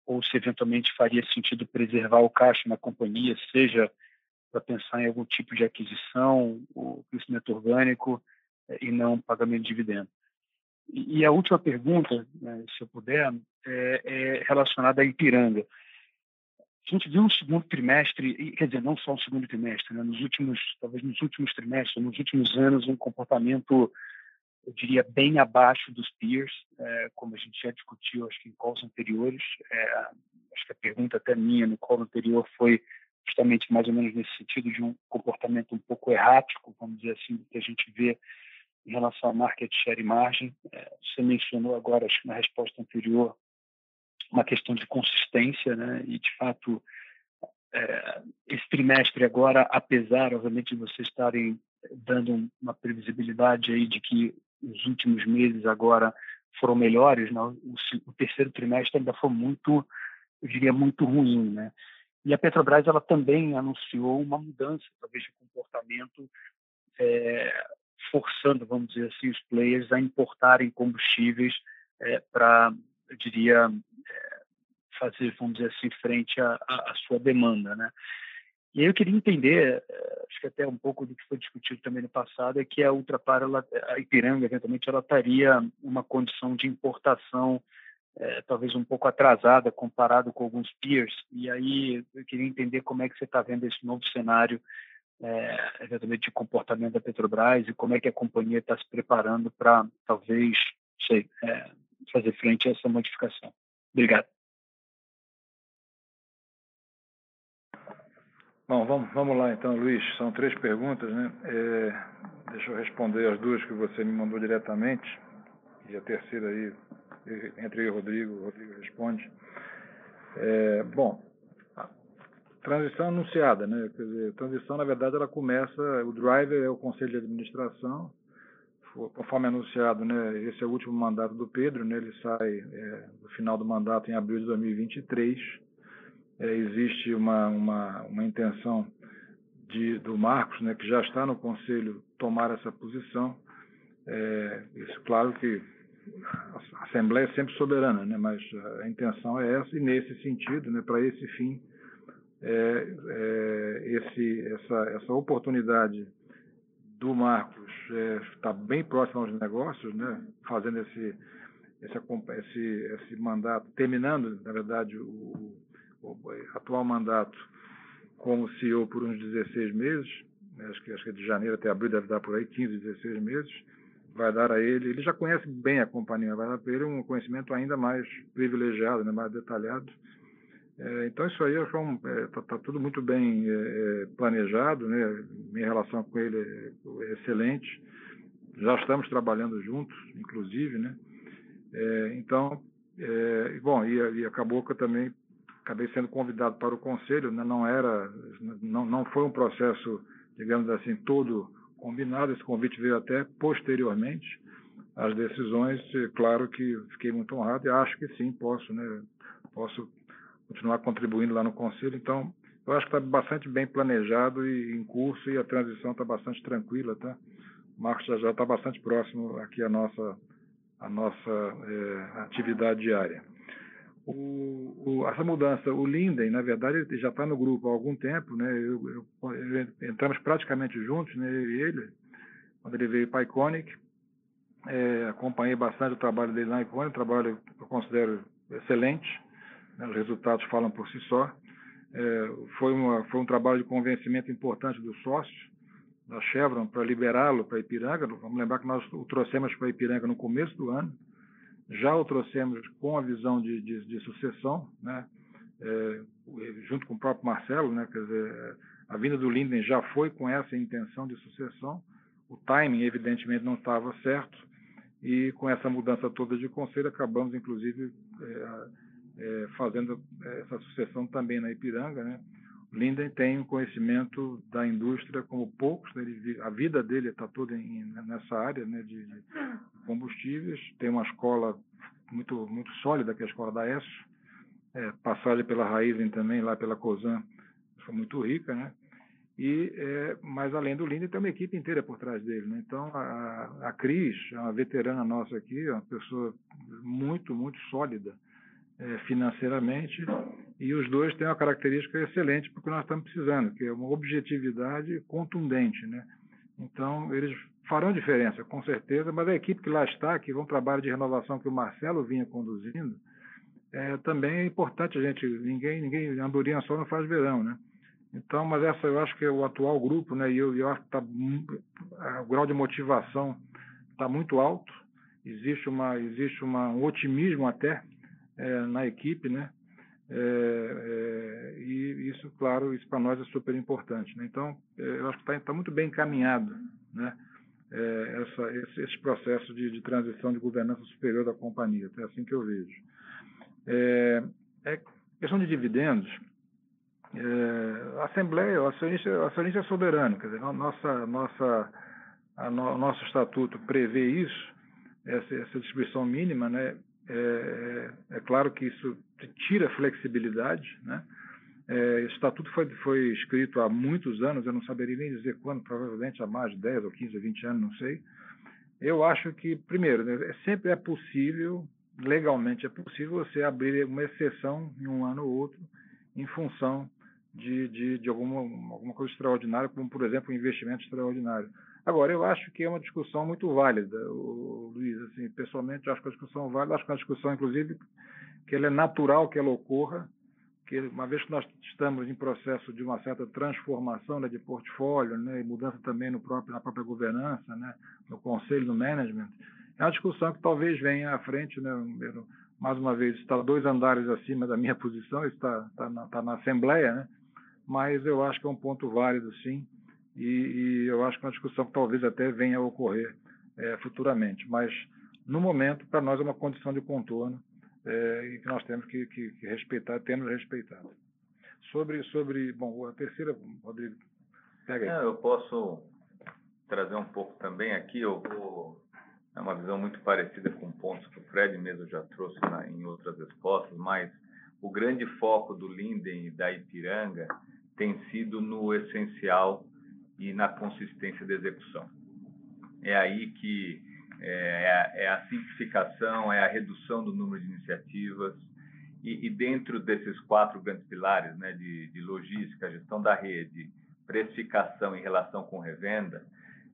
ou se eventualmente faria sentido preservar o caixa na companhia, seja para pensar em algum tipo de aquisição, o crescimento orgânico eh, e não pagamento de dividendo. E, a última pergunta, né, se eu puder, é, é, relacionada à Ipiranga. A gente viu um segundo trimestre, quer dizer, não só um segundo trimestre, né, nos últimos, talvez nos últimos trimestres, nos últimos anos, um comportamento, eu diria, bem abaixo dos peers, é, como a gente já discutiu, acho que em calls anteriores. É, acho que a pergunta até minha no call anterior foi justamente mais ou menos nesse sentido de um comportamento um pouco errático, vamos dizer assim, do que a gente vê em relação a market share e margem. É, você mencionou agora, acho que na resposta anterior, uma questão de consistência, né? E de fato, é, esse trimestre agora, apesar, obviamente, de vocês estarem dando uma previsibilidade aí de que os últimos meses agora foram melhores, né? o, o terceiro trimestre ainda foi muito, eu diria, muito ruim, né? E a Petrobras ela também anunciou uma mudança, talvez, de comportamento, é, forçando, vamos dizer assim, os players a importarem combustíveis é, para, eu diria, é, fazer, vamos dizer assim, frente à, à, sua demanda, né? E aí eu queria entender, é, acho que até um pouco do que foi discutido também no passado, é que a Ultrapar, ela, a Ipiranga, eventualmente, ela estaria uma condição de importação é, talvez um pouco atrasada comparado com alguns peers. E aí eu queria entender como é que você está vendo esse novo cenário, é, eventualmente de comportamento da Petrobras e como é que a companhia está se preparando para talvez, sei, é, fazer frente a essa modificação. Obrigado. Bom, vamos, vamos lá então, Luiz. São três perguntas, né? É, deixa eu responder as duas que você me mandou diretamente e a terceira aí entre eu e o Rodrigo, o Rodrigo responde. É, bom, transição anunciada, né? Quer dizer, transição, na verdade, ela começa, o driver é o Conselho de Administração, conforme anunciado, né? Esse é o último mandato do Pedro, né? Ele sai é, no final do mandato em abril de 2023. É, existe uma, uma, uma intenção de, do Marcos, né? Que já está no Conselho tomar essa posição. É, isso, claro que a Assembleia é sempre soberana, né? mas a intenção é essa, e nesse sentido, né, para esse fim, é, é, esse, essa, essa oportunidade do Marcos está é, bem próximo aos negócios, né? fazendo esse, esse, esse, esse mandato, terminando, na verdade, o, o, atual mandato como CEO por uns 16 meses, né? acho, que, acho que de janeiro até abril deve dar por aí 15, 16 meses, vai dar a ele, ele já conhece bem a companhia, vai dar para ele um conhecimento ainda mais privilegiado, né? mais detalhado, é, então isso aí está é, tá, tá tudo muito bem é, é, planejado, né? Minha relação com ele é excelente. Já estamos trabalhando juntos, inclusive, né? É, então, é, bom, e, e acabou que eu também acabei sendo convidado para o conselho, né? não era, não, não foi um processo, digamos assim, todo combinado. Esse convite veio até posteriormente às decisões. Claro que fiquei muito honrado e acho que sim, posso, né? Posso continuar contribuindo lá no conselho. Então, eu acho que está bastante bem planejado e em curso e a transição está bastante tranquila, tá? O Marcos já está bastante próximo aqui à nossa, à nossa é, atividade diária. O, o, essa mudança, o Linden, na verdade, ele já está no grupo há algum tempo, né? Eu, eu, eu, entramos praticamente juntos, né? Eu e ele, quando ele veio para Iconic. É, acompanhei bastante o trabalho dele na Iconic, trabalho que eu considero excelente né, os resultados falam por si só. É, foi, uma, foi um trabalho de convencimento importante do sócio da Chevron para liberá-lo para Ipiranga. Vamos lembrar que nós o trouxemos para Ipiranga no começo do ano, já o trouxemos com a visão de, de, de sucessão, né? É, junto com o próprio Marcelo, né? Quer dizer, a vinda do Linden já foi com essa intenção de sucessão. O timing, evidentemente, não estava certo e com essa mudança toda de conselho acabamos, inclusive, é, é, fazendo essa sucessão também na Ipiranga. Né? Linden tem um conhecimento da indústria como poucos, né? Ele, a vida dele está toda em, nessa área né, de, de, combustíveis, tem uma escola muito, muito sólida, que é a escola da ESO, é, passagem pela Raizen também, lá pela COSAN, foi muito rica, né? E, é, mas além do Linden, tem uma equipe inteira por trás dele. Né? Então, a, a Cris, uma veterana nossa aqui, uma pessoa muito, muito sólida, é, financeiramente, e os dois têm uma característica excelente porque nós estamos precisando, que é uma objetividade contundente. Né? Então, eles farão diferença, com certeza, mas a equipe que lá está, que é um trabalho de renovação que o Marcelo vinha conduzindo, é, também é importante a gente, ninguém, ninguém, andorinha só não faz verão, né? Então, mas essa eu acho que é o atual grupo, né? E eu, eu acho que tá, o grau de motivação está muito alto, existe uma, existe uma, um otimismo até é, na equipe, né? É, é, e isso, claro, isso para nós é super importante. Né? Então, é, eu acho que está tá muito bem encaminhado, né? É, essa, esse, esse, processo de, de, transição de governança superior da companhia. É assim que eu vejo. É, é questão de dividendos. a Assembleia, o acionista, acionista é soberano, quer dizer, nossa, nossa, a no, nosso estatuto prevê isso, essa, essa distribuição mínima, né? É, é, é claro que isso tira flexibilidade, né? É, o estatuto foi, foi escrito há muitos anos, eu não saberia nem dizer quando, provavelmente há mais de 10 ou 15 ou 20 anos, não sei. Eu acho que, primeiro, né, é, sempre é possível, legalmente é possível, você abrir uma exceção em um ano ou outro, em função de, de, de alguma, alguma coisa extraordinária, como, por exemplo, um investimento extraordinário. Agora, eu acho que é uma discussão muito válida, o, Luiz. Assim, pessoalmente, acho que a discussão é válida, acho que é uma discussão, inclusive, que ela é natural que ela ocorra, que uma vez que nós estamos em processo de uma certa transformação né, de portfólio, né, e mudança também no próprio, na própria governança, né, no conselho, no management, é uma discussão que talvez venha à frente, né, mais uma vez, está dois andares acima da minha posição, está, está, na, está na Assembleia, né, mas eu acho que é um ponto válido, sim, e, e, eu acho que é uma discussão que talvez até venha a ocorrer é, futuramente. Mas, no momento, para nós é uma condição de contorno é, e que nós temos que, que, que, respeitar, temos respeitado. Sobre, sobre, bom, a terceira, Rodrigo, pega aí. Não, eu posso trazer um pouco também aqui, eu vou, é uma visão muito parecida com pontos que o Fred mesmo já trouxe na, em outras respostas, mas o grande foco do Linden e da Ipiranga tem sido no essencial e na consistência da execução. É aí que é, é, a simplificação, é a redução do número de iniciativas e, e dentro desses quatro grandes pilares, né, de, de logística, gestão da rede, precificação em relação com revenda,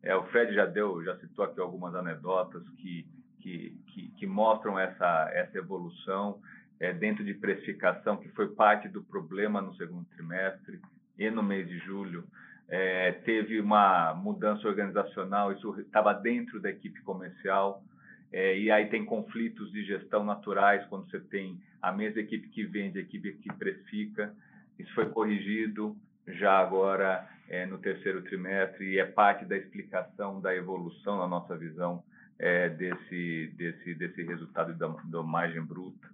é, o Fred já deu, já citou aqui algumas anedotas que, que, que, que mostram essa, essa evolução é, dentro de precificação, que foi parte do problema no segundo trimestre e no mês de julho. É, teve uma mudança organizacional, isso estava dentro da equipe comercial, é, e aí tem conflitos de gestão naturais quando você tem a mesma equipe que vende, a equipe que precifica. Isso foi corrigido já agora é, no terceiro trimestre e é parte da explicação da evolução na nossa visão é, desse, desse, desse resultado da, da margem bruta.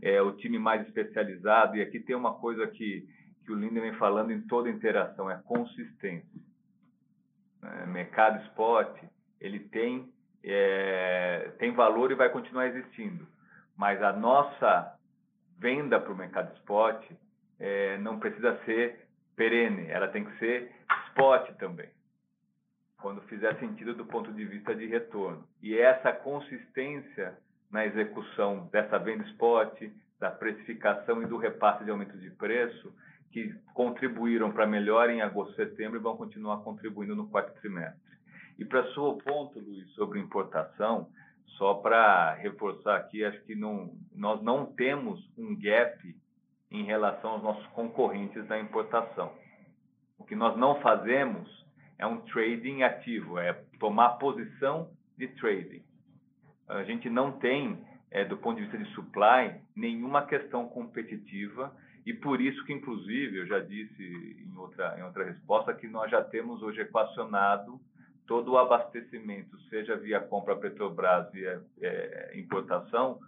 É o time mais especializado, e aqui tem uma coisa que, que o Linden vem falando em toda interação, é consistência. É, mercado spot, ele tem é, tem valor e vai continuar existindo. Mas a nossa venda para o mercado spot é, não precisa ser perene, ela tem que ser spot também, quando fizer sentido do ponto de vista de retorno. E essa consistência na execução dessa venda spot, da precificação e do repasse de aumento de preço, que contribuíram para melhor em agosto e setembro e vão continuar contribuindo no quarto trimestre. E para seu ponto, Luiz, sobre importação, só para reforçar aqui, acho que não, nós não temos um gap em relação aos nossos concorrentes da importação. O que nós não fazemos é um trading ativo, é tomar posição de trading. A gente não tem, é, do ponto de vista de supply, nenhuma questão competitiva e por isso que, inclusive, eu já disse em outra, em outra resposta que nós já temos hoje equacionado todo o abastecimento, seja via compra Petrobras, via é, importação,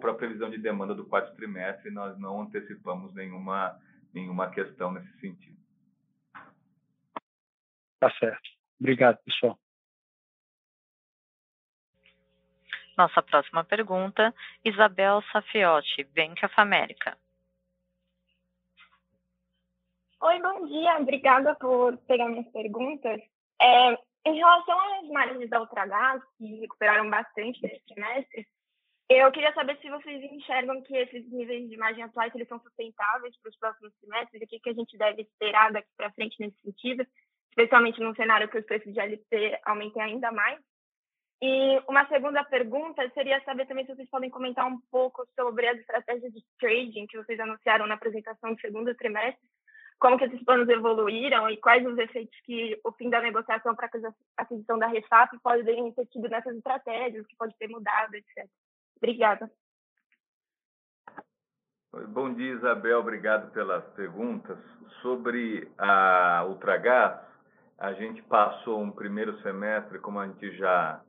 para a previsão de demanda do quarto trimestre, nós não antecipamos nenhuma, nenhuma questão nesse sentido. Tá certo. Obrigado, pessoal. Nossa próxima pergunta, Isabel Safiotti, Bank of America. Oi, bom dia. Obrigada por pegar minhas perguntas. É, em relação às margens da Ultragás, que recuperaram bastante nesse trimestre, eu queria saber se vocês enxergam que esses níveis de margem atuais eles são sustentáveis para os próximos trimestres, o que, que a gente deve esperar daqui para frente nesse sentido, especialmente num cenário que os preços de LC aumentem ainda mais. E uma segunda pergunta seria saber também se vocês podem comentar um pouco sobre as estratégias de trading que vocês anunciaram na apresentação do segundo trimestre, como que esses planos evoluíram e quais os efeitos que o fim da negociação para a aquisição da Refap podem ter tido nessas estratégias, que pode ter mudado, etc. Obrigada. Bom dia, Isabel. Obrigado pelas perguntas. Sobre a Ultragás, a gente passou um primeiro semestre, como a gente já,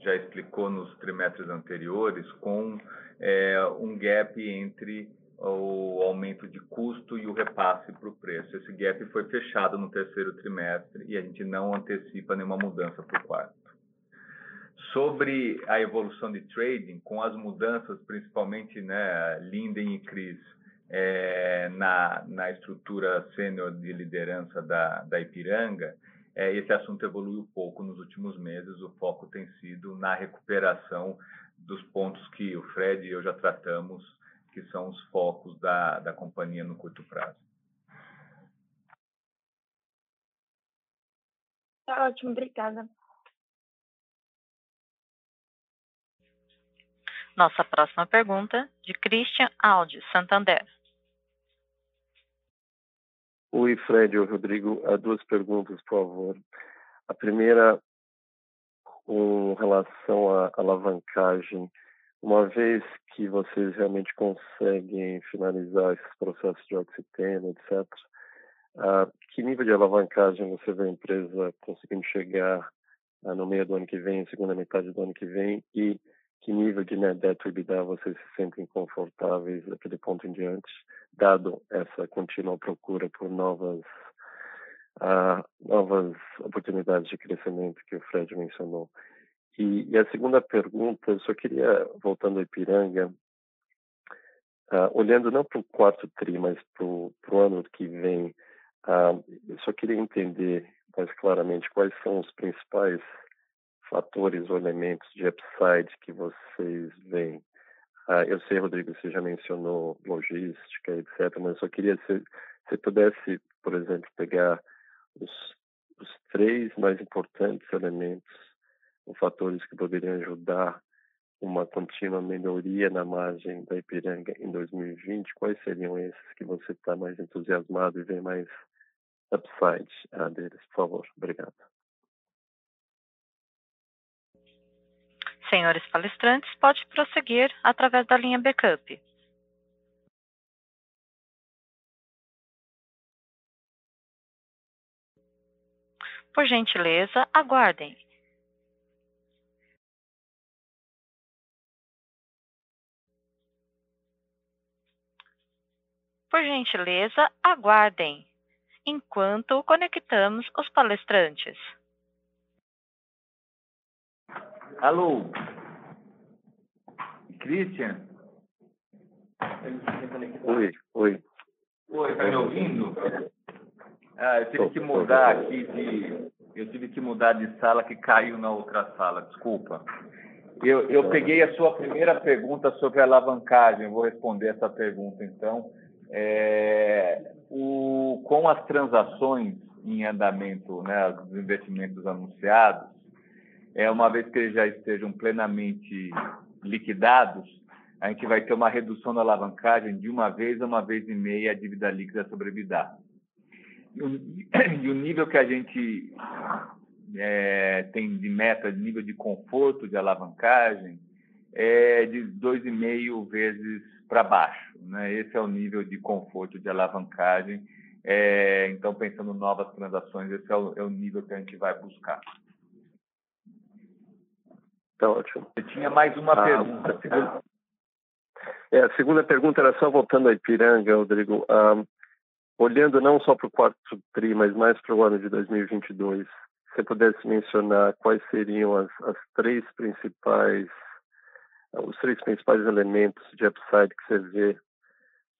já explicou nos trimestres anteriores, com é, um gap entre o aumento de custo e o repasse para o preço. Esse gap foi fechado no terceiro trimestre e a gente não antecipa nenhuma mudança para o quarto. Sobre a evolução de trading, com as mudanças, principalmente né, Linden e Cris, é, na, na estrutura sênior de liderança da, da Ipiranga, é, esse assunto evoluiu pouco nos últimos meses. O foco tem sido na recuperação dos pontos que o Fred e eu já tratamos que são os focos da, da companhia no curto prazo. Tá ótimo, obrigada. Nossa próxima pergunta, de Christian Aldi, Santander. Oi, Fred ou Rodrigo. Há duas perguntas, por favor. A primeira, com relação à alavancagem uma vez que vocês realmente conseguem finalizar esses processos de oxiteno, etc., uh, que nível de alavancagem você vê a empresa conseguindo chegar uh, no meio do ano que vem, segunda metade do ano que vem, e que nível de net debt EBITDA vocês se sentem confortáveis daquele ponto em diante, dado essa contínua procura por novas uh, novas oportunidades de crescimento que o Fred mencionou. E, e, a segunda pergunta, eu só queria, voltando ao Ipiranga, uh, olhando não para o quarto TRI, mas para o ano que vem, uh, eu só queria entender mais claramente quais são os principais fatores ou elementos de upside que vocês veem Uh, eu sei, Rodrigo, você já mencionou logística, etc., mas eu só queria se você pudesse, por exemplo, pegar os, os três mais importantes elementos, os fatores que poderiam ajudar uma contínua melhoria na margem da Ipiranga em 2020, quais seriam esses que você está mais entusiasmado e vê mais upside uh, deles, por favor? Obrigado. Senhores palestrantes, pode prosseguir através da linha backup. Por gentileza, aguardem. Por gentileza, aguardem enquanto conectamos os palestrantes. Alô? Christian? Oi, oi. Oi, tá me ouvindo? Ah, eu tive que mudar aqui de. Eu tive que mudar de sala que caiu na outra sala, desculpa. Eu, eu peguei a sua primeira pergunta sobre alavancagem, eu vou responder essa pergunta então. É, o, com as transações em andamento, né, os investimentos anunciados, é, uma vez que eles já estejam plenamente liquidados, a gente vai ter uma redução da alavancagem de uma vez a uma vez e meia a dívida líquida sobre EBITDA. E o, nível que a gente é, tem de meta, de nível de conforto de alavancagem, é de 2,5 vezes para baixo. Né? Esse é o nível de conforto de alavancagem. É, então, pensando em novas transações, esse é o, é o, nível que a gente vai buscar. Tá ótimo. Você tinha mais uma ah, pergunta. A segunda, é, a segunda pergunta era só voltando a Ipiranga, Rodrigo. Um, olhando não só para o quarto TRI, mas mais para o ano de 2022, se você pudesse mencionar quais seriam as, as três principais os três principais elementos de upside que você vê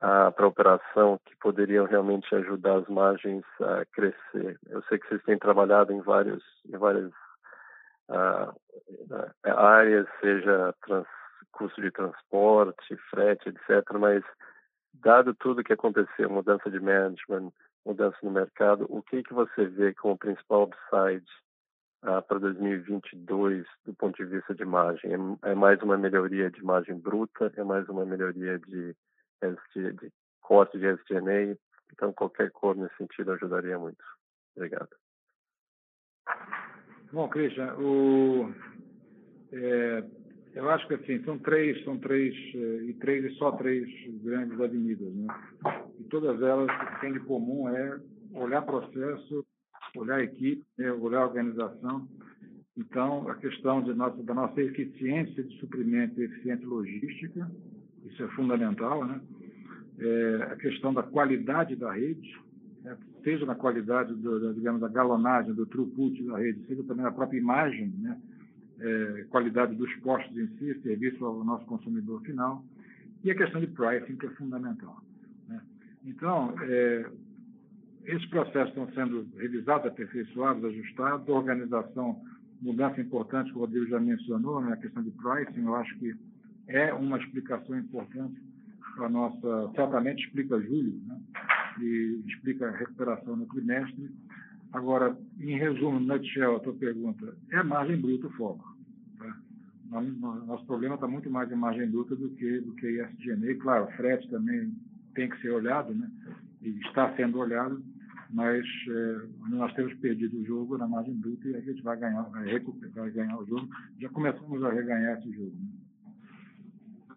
ah, para a operação que poderiam realmente ajudar as margens a crescer. Eu sei que vocês têm trabalhado em vários em várias ah, áreas, seja trans, custo de transporte, frete, etc. Mas dado tudo que aconteceu, mudança de management, mudança no mercado, o que que você vê como principal upside ah, para 2022 do ponto de vista de margem? É, é, mais uma melhoria de margem bruta? É mais uma melhoria de, de, de corte de SG&A? Então, qualquer cor nesse sentido ajudaria muito. Obrigado. Bom, Christian, o, é, eu acho que assim, são três, são três, eh, e três e só três grandes avenidas, né? E todas elas, o que tem de comum é olhar processo olhar a equipe, né, olhar a organização. Então, a questão nossa, da nossa eficiência de suprimento e eficiência logística, isso é fundamental, né? É, a questão da qualidade da rede, né? seja na qualidade, do, da, digamos, da galonagem, do throughput da rede, seja também na própria imagem, né? É, qualidade dos postos em si, serviço ao nosso consumidor final, e a questão de pricing, que é fundamental. Né? Então, é, esses processos estão sendo revisados, aperfeiçoados, ajustados. Organização, mudança importante que o Rodrigo já mencionou, né, a questão de pricing, eu acho que é uma explicação importante para a nossa. Certamente explica julho, né, e explica a recuperação no trimestre. Agora, em resumo, nutshell, a tua pergunta, é margem bruta o foco. Tá? Nosso problema está muito mais em margem bruta do que, do que ISGN. Claro, o frete também tem que ser olhado, né? e está sendo olhado, mas é, nós temos perdido o jogo na margem bruta e a gente vai ganhar, vai, recuperar, vai ganhar o jogo. Já começamos a reganhar esse jogo. Né?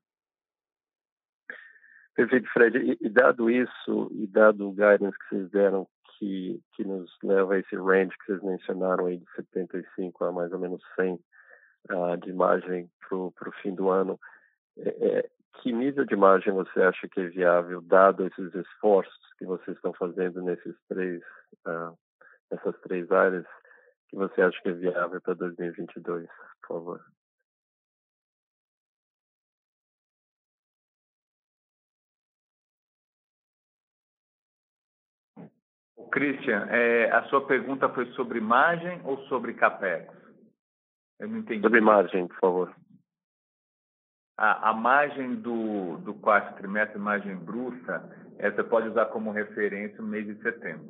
Perfeito, Fred. E, e, dado isso, e dado o guidance que vocês deram, que, que nos leva a esse range que vocês mencionaram aí de 75 a mais ou menos 100 uh, ah, de margem para o fim do ano, é, é, que nível de margem você acha que é viável, dado esses esforços que vocês estão fazendo nesses três, uh, nessas três áreas, que você acha que é viável para 2022, por favor? Christian, é, a sua pergunta foi sobre margem ou sobre capex? Eu não entendi. Sobre margem, por favor. A, a margem do, do quarto trimestre, margem bruta, essa pode usar como referência o mês de setembro.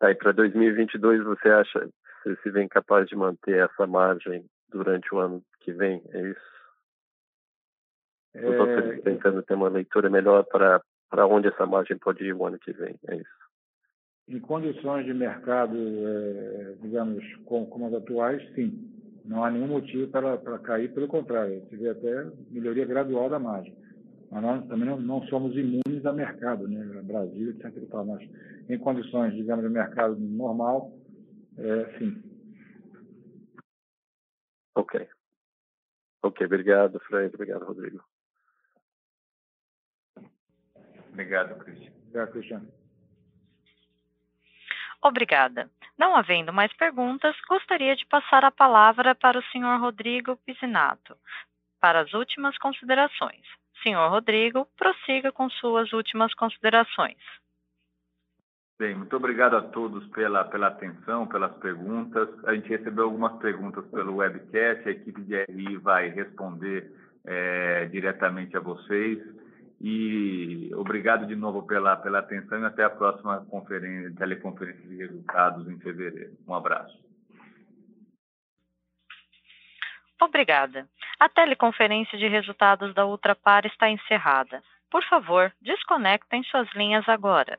Aí para 2022 você acha você se vem capaz de manter essa margem durante o ano que vem? É isso? Estou é... tentando ter uma leitura melhor para para onde essa margem pode ir o ano que vem. É isso. Em condições de mercado, é, digamos, como, como as atuais, sim. Não há nenhum motivo para, para cair, pelo contrário, se vê até melhoria gradual da margem. Mas nós também não, não somos imunes a mercado, né? Brasil, etc. Mas em condições, digamos, de mercado normal, é, sim. Ok. Ok, obrigado, Fred. Obrigado, Rodrigo. Obrigado, Cristian. Obrigado, Cristiano. Obrigada. Não havendo mais perguntas, gostaria de passar a palavra para o senhor Rodrigo Piscinato para as últimas considerações. Senhor Rodrigo, prossiga com suas últimas considerações. Bem, muito obrigado a todos pela, pela atenção, pelas perguntas. A gente recebeu algumas perguntas pelo webcast, a equipe de RI vai responder é, diretamente a vocês. E obrigado de novo pela, pela atenção e até a próxima conferência, teleconferência de resultados em fevereiro. Um abraço. Obrigada. A teleconferência de resultados da Ultrapar está encerrada. Por favor, desconectem suas linhas agora.